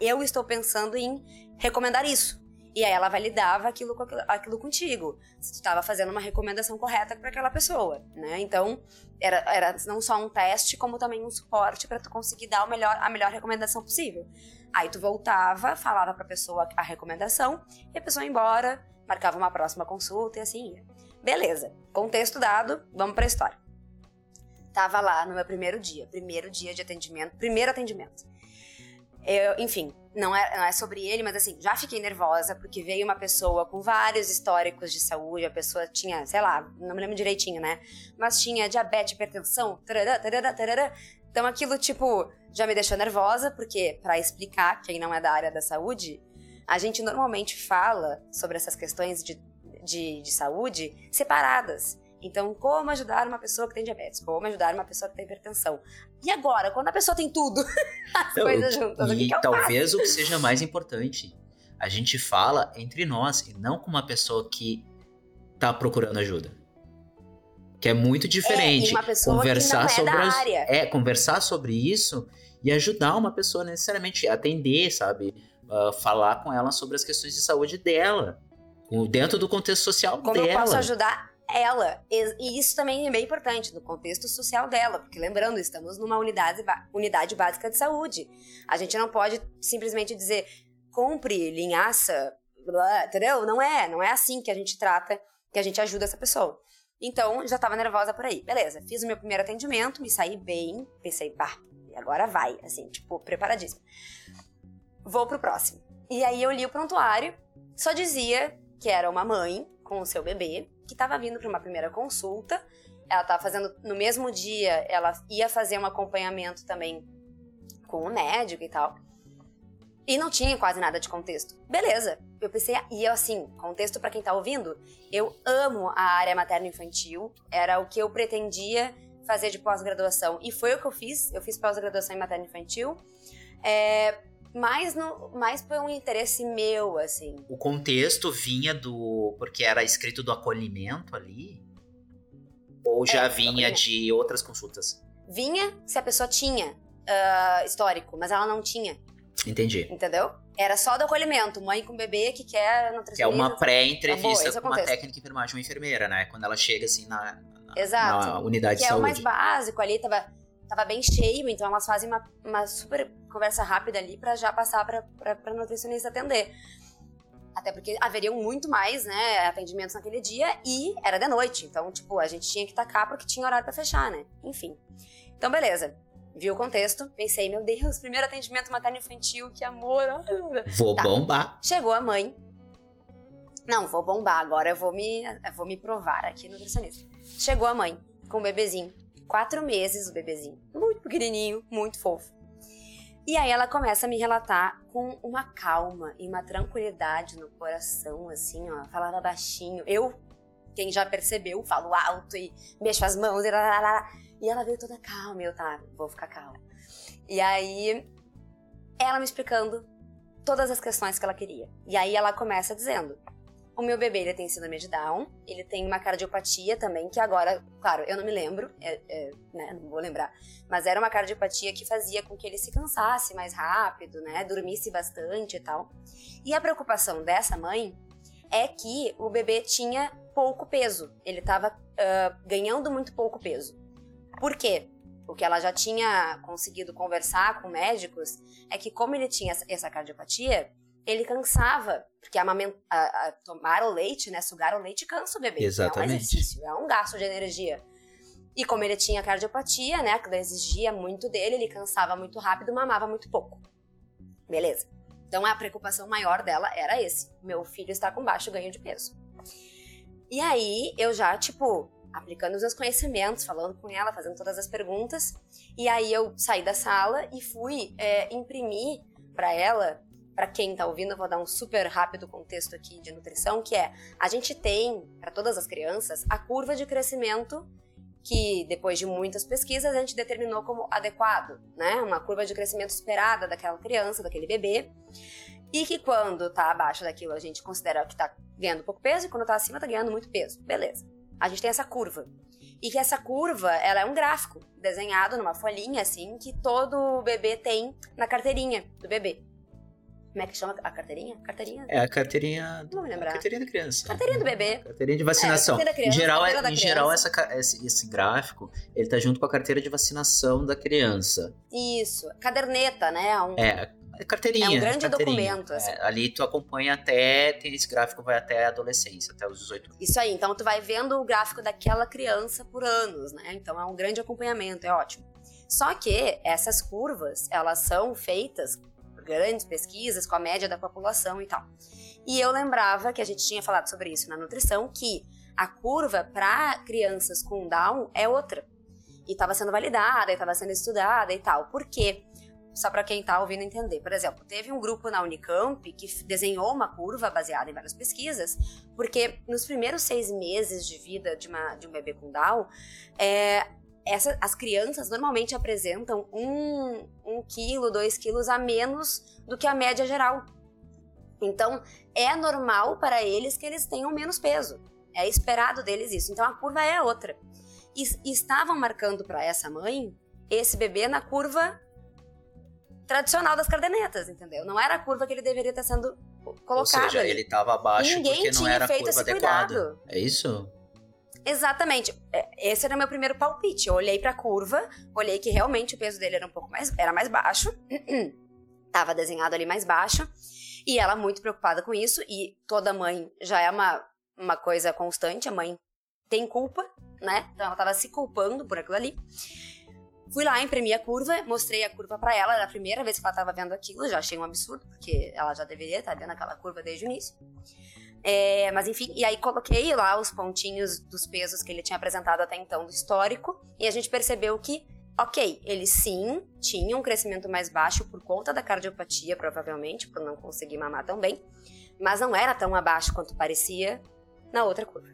eu estou pensando em recomendar isso. E aí ela validava aquilo, aquilo, contigo. Se tu estava fazendo uma recomendação correta para aquela pessoa, né? Então, era, era não só um teste, como também um suporte para tu conseguir dar o melhor, a melhor recomendação possível. Aí tu voltava, falava pra pessoa a recomendação, e a pessoa ia embora, marcava uma próxima consulta e assim ia. Beleza, contexto dado, vamos pra história. Tava lá no meu primeiro dia, primeiro dia de atendimento, primeiro atendimento. Eu, enfim, não é, não é sobre ele, mas assim, já fiquei nervosa porque veio uma pessoa com vários históricos de saúde, a pessoa tinha, sei lá, não me lembro direitinho, né? Mas tinha diabetes, hipertensão, tarará, tarará, tarará. Então aquilo, tipo, já me deixou nervosa, porque, pra explicar, quem não é da área da saúde, a gente normalmente fala sobre essas questões de, de, de saúde separadas. Então, como ajudar uma pessoa que tem diabetes? Como ajudar uma pessoa que tem hipertensão? E agora, quando a pessoa tem tudo, [LAUGHS] as Não, coisas juntas, o que, e que eu talvez o que seja mais importante, a gente fala entre nós e não com uma pessoa que tá procurando ajuda. Que é muito diferente. É, e uma pessoa que conversar é sobre as- é conversar sobre isso e ajudar uma pessoa necessariamente a atender, sabe? Ah, falar com ela sobre as questões de saúde dela, dentro do contexto social Como dela. eu posso ajudar ela? E isso também é bem importante no contexto social dela, porque lembrando, estamos numa unidade, unidade básica de saúde. A gente não pode simplesmente dizer compre linhaça, blá, entendeu? Não é, não é assim que a gente trata, que a gente ajuda essa pessoa. Então, já tava nervosa por aí. Beleza, fiz o meu primeiro atendimento, me saí bem, pensei, bah, agora vai, assim, tipo, preparadíssima. Vou pro próximo. E aí eu li o prontuário, só dizia que era uma mãe com o seu bebê, que estava vindo para uma primeira consulta. Ela estava fazendo no mesmo dia, ela ia fazer um acompanhamento também com o médico e tal. E não tinha quase nada de contexto. Beleza. Eu pensei, e eu assim, contexto para quem tá ouvindo, eu amo a área materno-infantil, era o que eu pretendia fazer de pós-graduação. E foi o que eu fiz, eu fiz pós-graduação em materno-infantil. É, mais, no, mais por um interesse meu, assim. O contexto vinha do. porque era escrito do acolhimento ali? Ou já É, vinha de outras consultas? Vinha se a pessoa tinha ah, histórico, mas ela não tinha, Entendi. entendeu? Era só do acolhimento, mãe com bebê que quer nutricionista. Que é uma pré-entrevista é com uma técnica de enfermagem ou enfermeira, né? Quando ela chega assim na, na, Exato. na unidade que de é o mais saúde. básico ali, tava, tava bem cheio, então elas fazem uma, uma super conversa rápida ali pra já passar pra nutricionista atender. Até porque haveriam muito mais, né, atendimentos naquele dia e era de noite. Então, tipo, a gente tinha que tacar porque tinha horário pra fechar, né? Enfim. Então, beleza. Vi o contexto, pensei, meu Deus, primeiro atendimento materno-infantil, que amor. Vou Tá. bombar. Chegou a mãe. Não, vou bombar agora, eu vou me, eu vou me provar aqui no nutricionista. Chegou a mãe com o bebezinho. Quatro meses o bebezinho. Muito pequenininho, muito fofo. E aí ela começa a me relatar com uma calma e uma tranquilidade no coração, assim, ó. Falava baixinho. Eu, quem já percebeu, falo alto e mexo as mãos e lá, lá, lá. E ela veio toda calma, eu, tá, vou ficar calma. E aí, ela me explicando todas as questões que ela queria. E aí ela começa dizendo: o meu bebê ele tem síndrome de Down, ele tem uma cardiopatia também, que agora, claro, eu não me lembro, é, é, né, não vou lembrar, mas era uma cardiopatia que fazia com que ele se cansasse mais rápido, né, dormisse bastante e tal. E a preocupação dessa mãe é que o bebê tinha pouco peso, ele estava ganhando muito pouco peso. Por quê? o que ela já tinha conseguido conversar com médicos é que como ele tinha essa cardiopatia, ele cansava, porque amament... a, a, tomar o leite, né, sugar o leite cansa o bebê. Exatamente. É um exercício, é um gasto de energia. E como ele tinha cardiopatia, né, que exigia muito dele, ele cansava muito rápido, mamava muito pouco. Beleza. Então a preocupação maior dela era esse: meu filho está com baixo ganho de peso. E aí eu já, tipo, aplicando os meus conhecimentos, falando com ela, fazendo todas as perguntas. E aí eu saí da sala e fui é, imprimir para ela, para quem tá ouvindo, eu vou dar um super rápido contexto aqui de nutrição, que é a gente tem para todas as crianças a curva de crescimento que depois de muitas pesquisas a gente determinou como adequado, né? Uma curva de crescimento esperada daquela criança, daquele bebê. E que quando tá abaixo daquilo a gente considera que tá ganhando pouco peso e quando tá acima tá ganhando muito peso. Beleza. A gente tem essa curva. E que essa curva, ela é um gráfico desenhado numa folhinha assim que todo bebê tem na carteirinha do bebê. Como é que chama a carteirinha? Carteirinha? É a carteirinha. Não vou lembrar. Carteirinha da criança. Carteirinha do bebê. Carteirinha de vacinação. É, carteira da criança, em geral, é, em geral essa, esse, esse gráfico ele tá junto com a carteira de vacinação da criança. Isso. Caderneta, né? Um, É, é carteirinha. É um grande documento, assim. É, ali tu acompanha até, tem esse gráfico vai até a adolescência, até os 18 anos. Isso aí, então tu vai vendo o gráfico daquela criança por anos, né? Então é um grande acompanhamento, é ótimo. Só que essas curvas, elas são feitas grandes pesquisas com a média da população e tal. E eu lembrava que a gente tinha falado sobre isso na nutrição, que a curva para crianças com Down é outra. E estava sendo validada, estava sendo estudada e tal. Por quê? Só para quem está ouvindo entender. Por exemplo, teve um grupo na Unicamp que desenhou uma curva baseada em várias pesquisas, porque nos primeiros seis meses de vida de, uma, de um bebê com Down, é, essa, as crianças normalmente apresentam um, um quilo, dois quilos a menos do que a média geral. Então, é normal para eles que eles tenham menos peso. É esperado deles isso. Então, a curva é outra. E, e estavam marcando para essa mãe esse bebê na curva tradicional das cardenetas, entendeu? Não era a curva que ele deveria estar sendo colocado. Ou seja, ali. ele estava abaixo Ninguém porque não tinha era a feito curva esse adequada. cuidado. É isso? Exatamente. É, Esse era o meu primeiro palpite. Eu olhei pra curva, olhei que realmente o peso dele era um pouco mais, era mais baixo. [CLEARS THROAT] Tava desenhado ali mais baixo. E ela muito preocupada com isso. E toda mãe já é uma, uma coisa constante. A mãe tem culpa, né? Então ela tava se culpando por aquilo ali. Fui lá, imprimi a curva, mostrei a curva pra ela. Era a primeira vez que ela tava vendo aquilo. Já achei um absurdo, porque ela já deveria estar vendo aquela curva desde o início. É, mas enfim, e aí coloquei lá os pontinhos dos pesos que ele tinha apresentado até então do histórico, e a gente percebeu que, ok, ele sim tinha um crescimento mais baixo por conta da cardiopatia, provavelmente, por não conseguir mamar tão bem, mas não era tão abaixo quanto parecia na outra curva.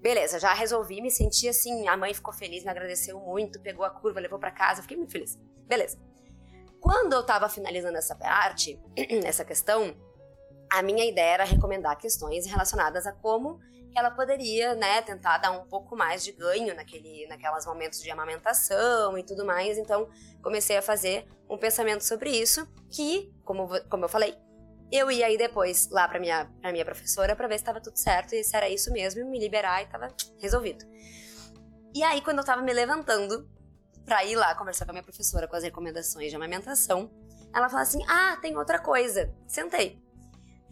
Beleza, já resolvi, me senti assim, a mãe ficou feliz, me agradeceu muito, pegou a curva, levou pra casa, fiquei muito feliz. Beleza. Quando eu tava finalizando essa parte, [CLEARS THROAT] essa questão, a minha ideia era recomendar questões relacionadas a como ela poderia, né, tentar dar um pouco mais de ganho naquele, naquelas momentos de amamentação e tudo mais. Então, comecei a fazer um pensamento sobre isso, que, como, como eu falei, eu ia ir depois lá pra minha, pra minha professora pra ver se estava tudo certo e se era isso mesmo, e me liberar e tava resolvido. E aí, quando eu tava me levantando pra ir lá conversar com a minha professora com as recomendações de amamentação, ela falou assim: Ah, tem outra coisa. Sentei.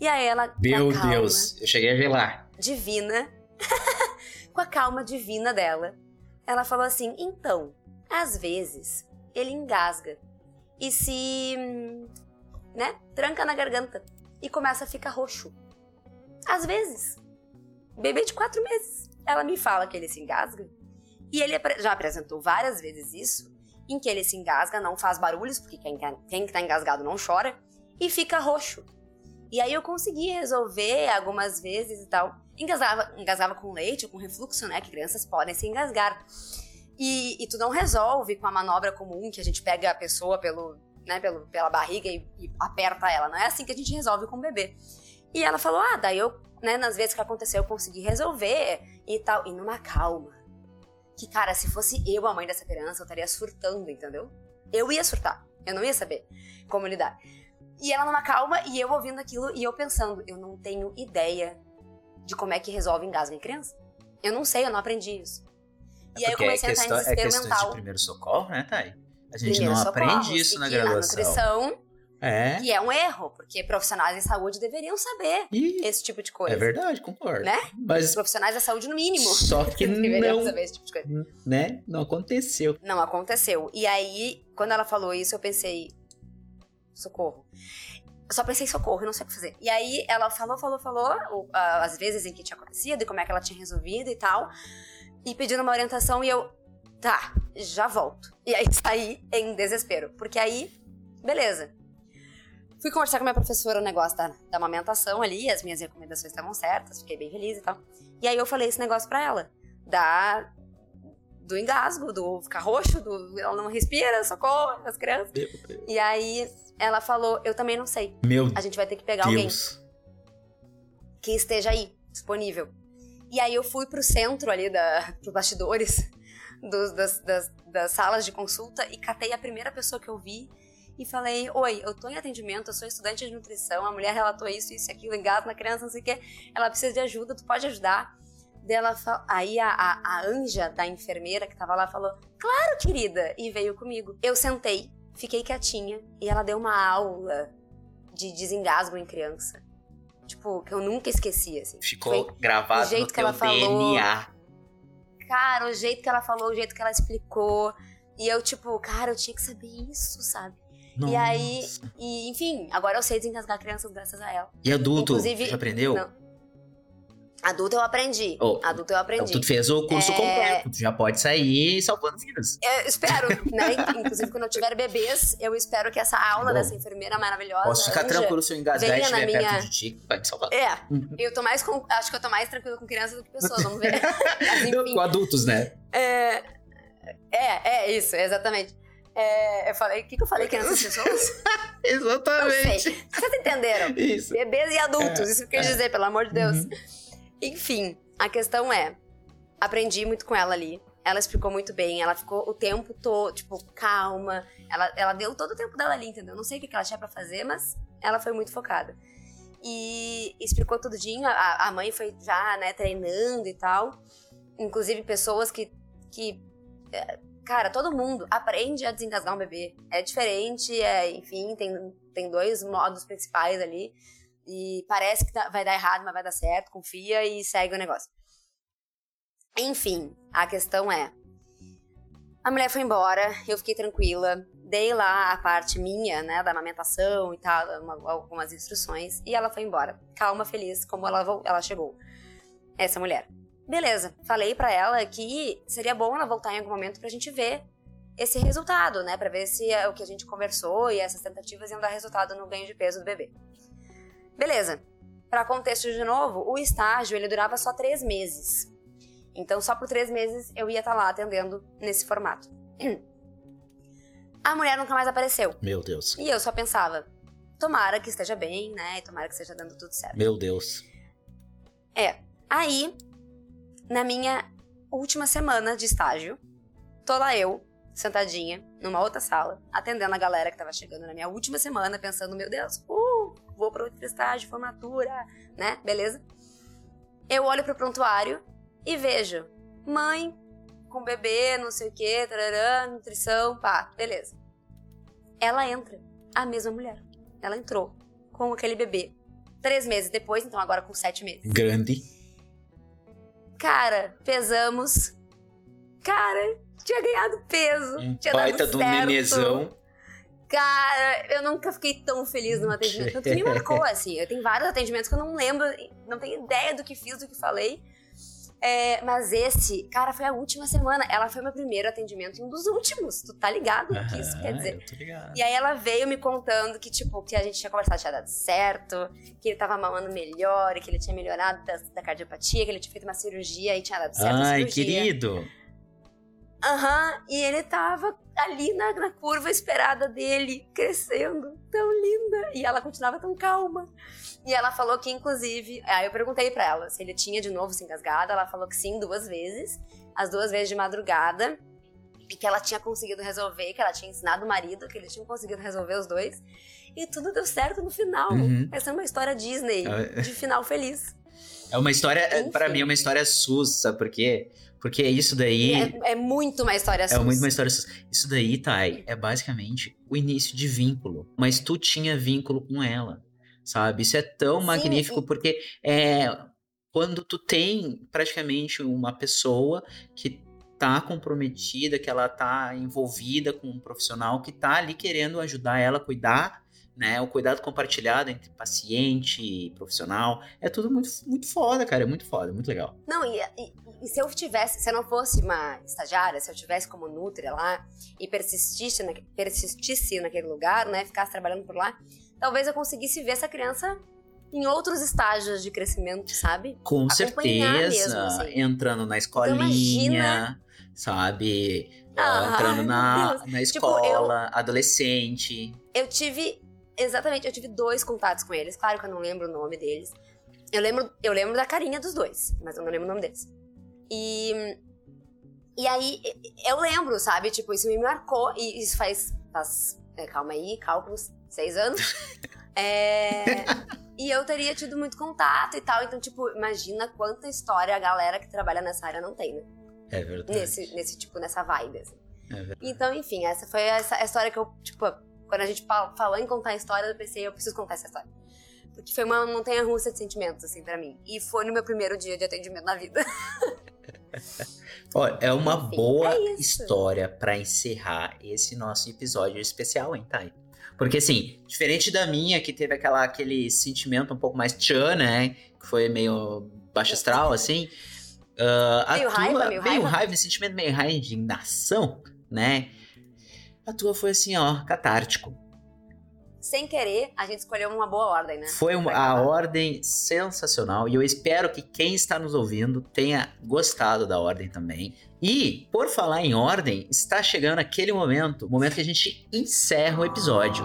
E aí ela. com a Meu calma Deus, eu cheguei a gelar. Divina. [LAUGHS] com a calma divina dela. Ela falou assim: então, às vezes ele engasga e se. né? Tranca na garganta e começa a ficar roxo. Às vezes. Bebê de quatro meses. Ela me fala que ele se engasga. E ele já apresentou várias vezes isso, em que ele se engasga, não faz barulhos, porque quem, quem tá engasgado não chora, e fica roxo. E aí eu consegui resolver algumas vezes e tal. Engasgava, engasgava com leite ou com refluxo, né? Que crianças podem se engasgar. E, e tu não resolve com a manobra comum, que a gente pega a pessoa pelo, né, pelo, pela barriga e, e aperta ela. Não é assim que a gente resolve com o bebê. E ela falou: ah, daí eu, né, nas vezes que aconteceu, eu consegui resolver e tal. E numa calma. Que, cara, se fosse eu a mãe dessa criança, eu estaria surtando, entendeu? Eu ia surtar. Eu não ia saber como lidar. E ela numa calma e eu ouvindo aquilo e eu pensando, eu não tenho ideia de como é que resolve engasgo em criança. Eu não sei, eu não aprendi isso. E aí eu é comecei a entrar em questão, é desespero questão de mental. primeiro socorro, né, Thay? A gente Primeiro não socorro, aprende isso e na graduação. nutrição, É. que é um erro, porque profissionais em saúde deveriam saber E esse tipo de coisa. é verdade, concordo. Né? Mas Profissionais da saúde, no mínimo. [LAUGHS] só que [LAUGHS] deveriam não, saber esse tipo de coisa. né? Não aconteceu. Não aconteceu. E aí, quando ela falou isso, eu pensei, socorro. Só pensei socorro, eu não sei o que fazer. E aí ela falou, falou, falou, as vezes em que tinha acontecido e como é que ela tinha resolvido e tal. E pedindo uma orientação e eu, tá, já volto. E aí [LAUGHS] saí em desespero. Porque aí, beleza. Fui conversar com a minha professora o negócio da, da amamentação ali, as minhas recomendações estavam certas, fiquei bem feliz e tal. E aí eu falei esse negócio pra ela, da do engasgo, do ficar roxo, do ela não respira, socorro, as crianças. E aí ela falou, eu também não sei. Meu A gente vai ter que pegar alguém Deus. que esteja aí, disponível. E aí eu fui pro centro ali, da, pros bastidores dos- das, das, das salas de consulta e catei a primeira pessoa que eu vi e falei, oi, eu tô em atendimento, eu sou estudante de nutrição, a mulher relatou isso, isso e aquilo, engasgo na criança, não sei o quê, ela precisa de ajuda, tu pode ajudar? Daí ela fa- Aí a, a, a anja da enfermeira que tava lá falou, claro, querida, e veio comigo. Eu sentei, fiquei quietinha e ela deu uma aula de desengasgo em criança. Tipo, que eu nunca esqueci, assim. Ficou Foi gravado o jeito no que ela falou. DNA. Cara, o jeito que ela falou, o jeito que ela explicou. E eu, tipo, cara, eu tinha que saber isso, sabe? E aí, Nossa. e enfim, agora eu sei desengasgar crianças graças a ela. E adulto, Inclusive- já aprendeu? Não. Adulto eu aprendi. Oh, Adulto eu aprendi. Então, tu fez o curso É. completo, tu já pode sair salvando vidas. Eu espero, né? Inclusive, quando eu tiver bebês, eu espero que essa aula Bom. dessa enfermeira maravilhosa. Posso ficar Anja, tranquilo se eu engasgar e estiver minha- perto de ti, vai te salvar. É, eu tô mais com. Acho que eu tô mais tranquila com crianças do que pessoas, vamos ver. [LAUGHS] Mas. Com adultos, né? É, é, é isso, exatamente. É, eu falei, o que, que eu falei eram essas pessoas? [LAUGHS] Sei. Vocês entenderam? Isso. Bebês e adultos, isso que eu quis é. dizer, pelo amor de Deus. Uhum. Enfim, a questão é: aprendi muito com ela ali. Ela explicou muito bem, ela ficou o tempo todo, tipo, calma. Ela, ela deu todo o tempo dela ali, entendeu? Não sei o que ela tinha pra fazer, mas ela foi muito focada. E explicou tudinho. A, a mãe foi já, né, treinando e tal. Inclusive, pessoas que. que é, cara, todo mundo aprende a desengasgar um bebê. É diferente, é, enfim, tem, tem dois modos principais ali. E parece que tá- vai dar errado, mas vai dar certo. Confia e segue o negócio. Enfim, a questão é. A mulher foi embora, eu fiquei tranquila, dei lá a parte minha, né, da amamentação e tal, uma- algumas instruções, e ela foi embora. Calma, feliz, como ela, ela chegou. Essa mulher. Beleza, falei pra ela que seria bom ela voltar em algum momento pra gente ver esse resultado, né, pra ver se é o que a gente conversou e essas tentativas iam dar resultado no ganho de peso do bebê. Beleza. Pra contexto de novo, o estágio ele durava só três meses. Então, só por três meses eu ia estar lá atendendo nesse formato. [CLEARS THROAT] A mulher nunca mais apareceu. Meu Deus. E eu só pensava, tomara que esteja bem, né? E tomara que esteja dando tudo certo. Meu Deus. É. Aí, na minha última semana de estágio, tô lá eu, sentadinha, numa outra sala, atendendo a galera que tava chegando na minha última semana, pensando, meu Deus, uh, vou para outro estágio, formatura, né? Beleza? Eu olho pro prontuário e vejo mãe com bebê, não sei o que, tarará, nutrição, pá, beleza. Ela entra, a mesma mulher. Ela entrou com aquele bebê. Três meses depois, então agora com sete meses. Grande. Cara, pesamos. Cara, tinha ganhado peso. Um tinha baita dado do certo. nenezão. Cara, eu nunca fiquei tão feliz num atendimento. Tanto me marcou, assim. Eu tenho vários atendimentos que eu não lembro, não tenho ideia do que fiz, do que falei. É, mas esse, cara, foi a última semana. Ela foi meu primeiro atendimento e um dos últimos. Tu tá ligado o que isso quer dizer? E aí ela veio me contando que, tipo, que a gente tinha conversado, tinha dado certo, que ele tava mamando melhor, que ele tinha melhorado da, da cardiopatia, que ele tinha feito uma cirurgia e tinha dado certo Ai, querido. Aham, e ele tava ali na, na curva esperada dele, crescendo, tão linda. E ela continuava tão calma. E ela falou que, inclusive, aí eu perguntei pra ela se ele tinha de novo se engasgado. Ela falou que sim, duas vezes. As duas vezes de madrugada. E que ela tinha conseguido resolver, que ela tinha ensinado o marido, que eles tinham conseguido resolver os dois. E tudo deu certo no final. Uhum. Essa é uma história Disney, Ah, de final feliz. É uma história, para mim, é uma história SUS, sabe por quê? Porque isso daí. É, é muito uma história É muito uma história. sus. Isso daí, Thay, é basicamente o início de vínculo. Mas tu tinha vínculo com ela, sabe? Isso é tão Sim, magnífico e- porque é quando tu tem praticamente uma pessoa que tá comprometida, que ela tá envolvida com um profissional que tá ali querendo ajudar ela a cuidar, né? O cuidado compartilhado entre paciente e profissional. É tudo muito, muito foda, cara. É muito foda, muito legal. Não, e, e- e se eu tivesse, se eu não fosse uma estagiária, se eu tivesse como nutria lá e persistisse, na, persistisse naquele lugar, né, ficasse trabalhando por lá, talvez eu conseguisse ver essa criança em outros estágios de crescimento, sabe? Com certeza, mesmo, assim. Então, entrando na escolinha, imagina- sabe? Ah, entrando na, Deus. na Tipo, escola, adolescente. Eu tive, exatamente, eu tive dois contatos com eles, claro que eu não lembro o nome deles. Eu lembro, eu lembro da carinha dos dois, mas eu não lembro o nome deles. E e aí eu lembro, sabe? Tipo, isso me marcou e isso faz, faz é, calma aí, cálculos, seis anos. [LAUGHS] É, e eu teria tido muito contato e tal, então tipo, imagina quanta história a galera que trabalha nessa área não tem, né? É verdade. Nesse, nesse tipo, nessa vibe, assim. É. Então, enfim, essa foi essa a história que eu, tipo, quando a gente fa- falou em contar a história, eu pensei, eu preciso contar essa história. Porque foi uma montanha russa de sentimentos, assim, pra mim. E foi no meu primeiro dia de atendimento na vida. [LAUGHS] Ó, é uma Enfim, boa é história pra encerrar esse nosso episódio especial, hein, Thay? Porque assim, diferente da minha, que teve aquela, aquele sentimento um pouco mais tchan, né? Que foi meio baixo astral, assim. a Meio tua, raiva, meio raiva. esse sentimento meio raiva, indignação, né? A tua foi assim, ó, catártico. Sem querer, a gente escolheu uma boa ordem, né? Foi uma, a ordem sensacional e eu espero que quem está nos ouvindo tenha gostado da ordem também. E, por falar em ordem, está chegando aquele momento, o momento que a gente encerra o episódio.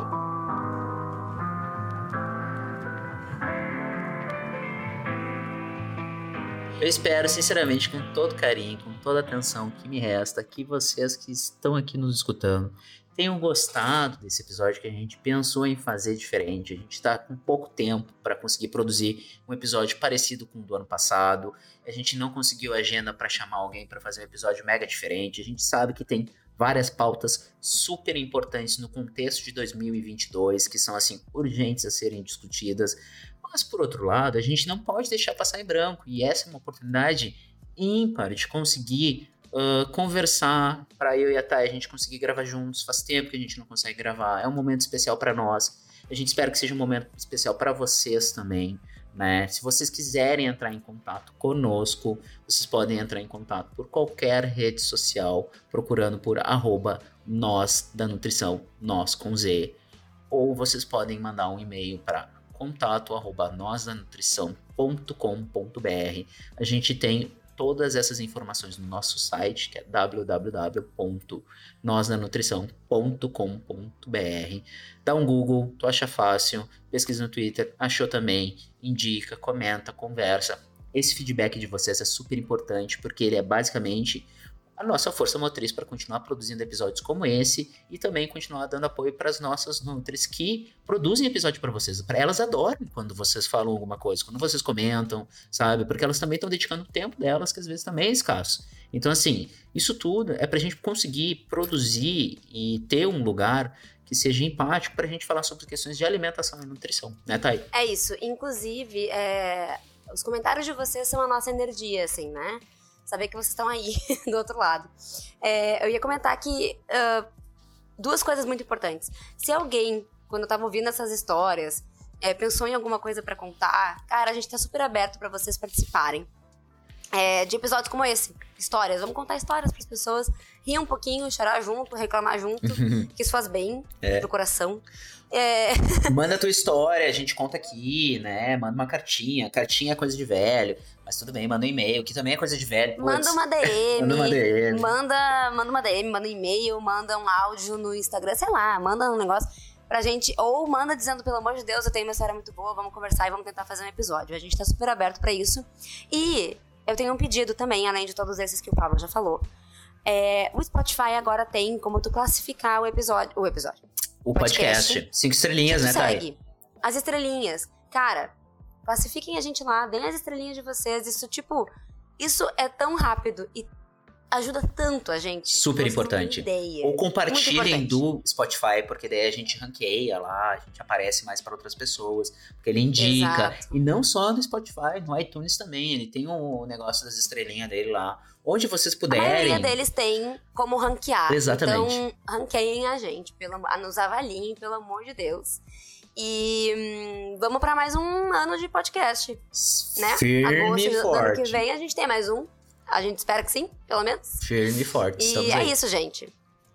Eu espero, sinceramente, com todo carinho, com toda atenção que me resta, que vocês que estão aqui nos escutando tenham gostado desse episódio que a gente pensou em fazer diferente. A gente está com pouco tempo para conseguir produzir um episódio parecido com o do ano passado. A gente não conseguiu agenda para chamar alguém para fazer um episódio mega diferente. A gente sabe que tem várias pautas super importantes no contexto de 2022 que são assim urgentes a serem discutidas. Mas por outro lado, a gente não pode deixar passar em branco e essa é uma oportunidade ímpar de conseguir uh, conversar para eu e a Thay a gente conseguir gravar juntos. Faz tempo que a gente não consegue gravar. É um momento especial para nós. A gente espera que seja um momento especial para vocês também. Né? Se vocês quiserem entrar em contato conosco, vocês podem entrar em contato por qualquer rede social, procurando por arroba nós da nutrição, nós com Z. Ou vocês podem mandar um e-mail para contato arroba nósdanutrição.com.br. A gente tem todas essas informações no nosso site, que é www.nosdanutrição.com.br. Dá um Google, tu acha fácil, pesquisa no Twitter, achou também, indica, comenta, conversa. Esse feedback de vocês é super importante porque ele é basicamente a nossa força motriz para continuar produzindo episódios como esse e também continuar dando apoio para as nossas nutris que produzem episódio para vocês. Para elas adoram quando vocês falam alguma coisa, quando vocês comentam, sabe? Porque elas também estão dedicando o tempo delas, que às vezes também é escasso. Então, assim, isso tudo é para a gente conseguir produzir e ter um lugar que seja empático para a gente falar sobre questões de alimentação e nutrição, né, Thay? É isso. Inclusive, é, os comentários de vocês são a nossa energia, assim, né? Saber que vocês estão aí [LAUGHS] do outro lado. É, eu ia comentar que ah, duas coisas muito importantes. Se alguém, quando eu tava ouvindo essas histórias, é, pensou em alguma coisa pra contar, cara, a gente tá super aberto pra vocês participarem. É, de episódios como esse, histórias. Vamos contar histórias pras pessoas rir um pouquinho, chorar junto, reclamar junto, [LAUGHS] que isso faz bem É. pro coração. É, [LAUGHS] Manda a tua história, a gente conta aqui, né? Manda uma cartinha. Cartinha é coisa de velho, mas tudo bem, manda um e-mail, que também é coisa de velho. Puts, manda uma DM. [LAUGHS] Manda uma DM. Manda, manda uma DM, manda um e-mail, manda um áudio no Instagram, sei lá, manda um negócio pra gente. Ou manda dizendo, pelo amor de Deus, eu tenho uma história muito boa, vamos conversar e vamos tentar fazer um episódio. A gente tá super aberto pra isso. E eu tenho um pedido também, além de todos esses que o Pablo já falou. É, o Spotify agora tem como tu classificar o episódio. O episódio. O podcast. podcast. Cinco estrelinhas, né, Thay? segue. As estrelinhas. Cara, Classifiquem a gente lá, deem as estrelinhas de vocês. Isso, tipo, isso é tão rápido e ajuda tanto a gente. Super não têm importante. Ou compartilhem Muito do Spotify, porque daí a gente ranqueia lá, a gente aparece mais para outras pessoas, porque ele indica. Exato. E não só no Spotify, no iTunes também, ele tem o negócio das estrelinhas dele lá. Onde vocês A maioria puderem. deles tem como ranquear. Exatamente. Então, ranqueiem a gente, pelo, nos avaliem, pelo amor de Deus. E hum, vamos pra mais um ano de podcast, né? Firme Agosto e do ano forte. que vem a gente tem mais um. A gente espera que sim, pelo menos. Firme e forte. E é aí. isso, gente.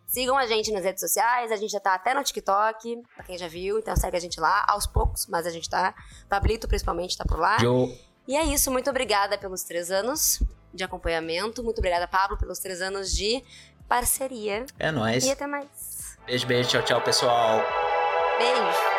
Sigam a gente nas redes sociais, a gente já tá até no TikTok, pra quem já viu, então segue a gente lá, aos poucos, mas a gente tá. Pablito, principalmente, tá por lá. Joe, E é isso, muito obrigada pelos três anos de acompanhamento. Muito obrigada, Pablo, pelos três anos de parceria. é nóis. E até mais. Beijo, beijo. Tchau, tchau, pessoal. Beijo.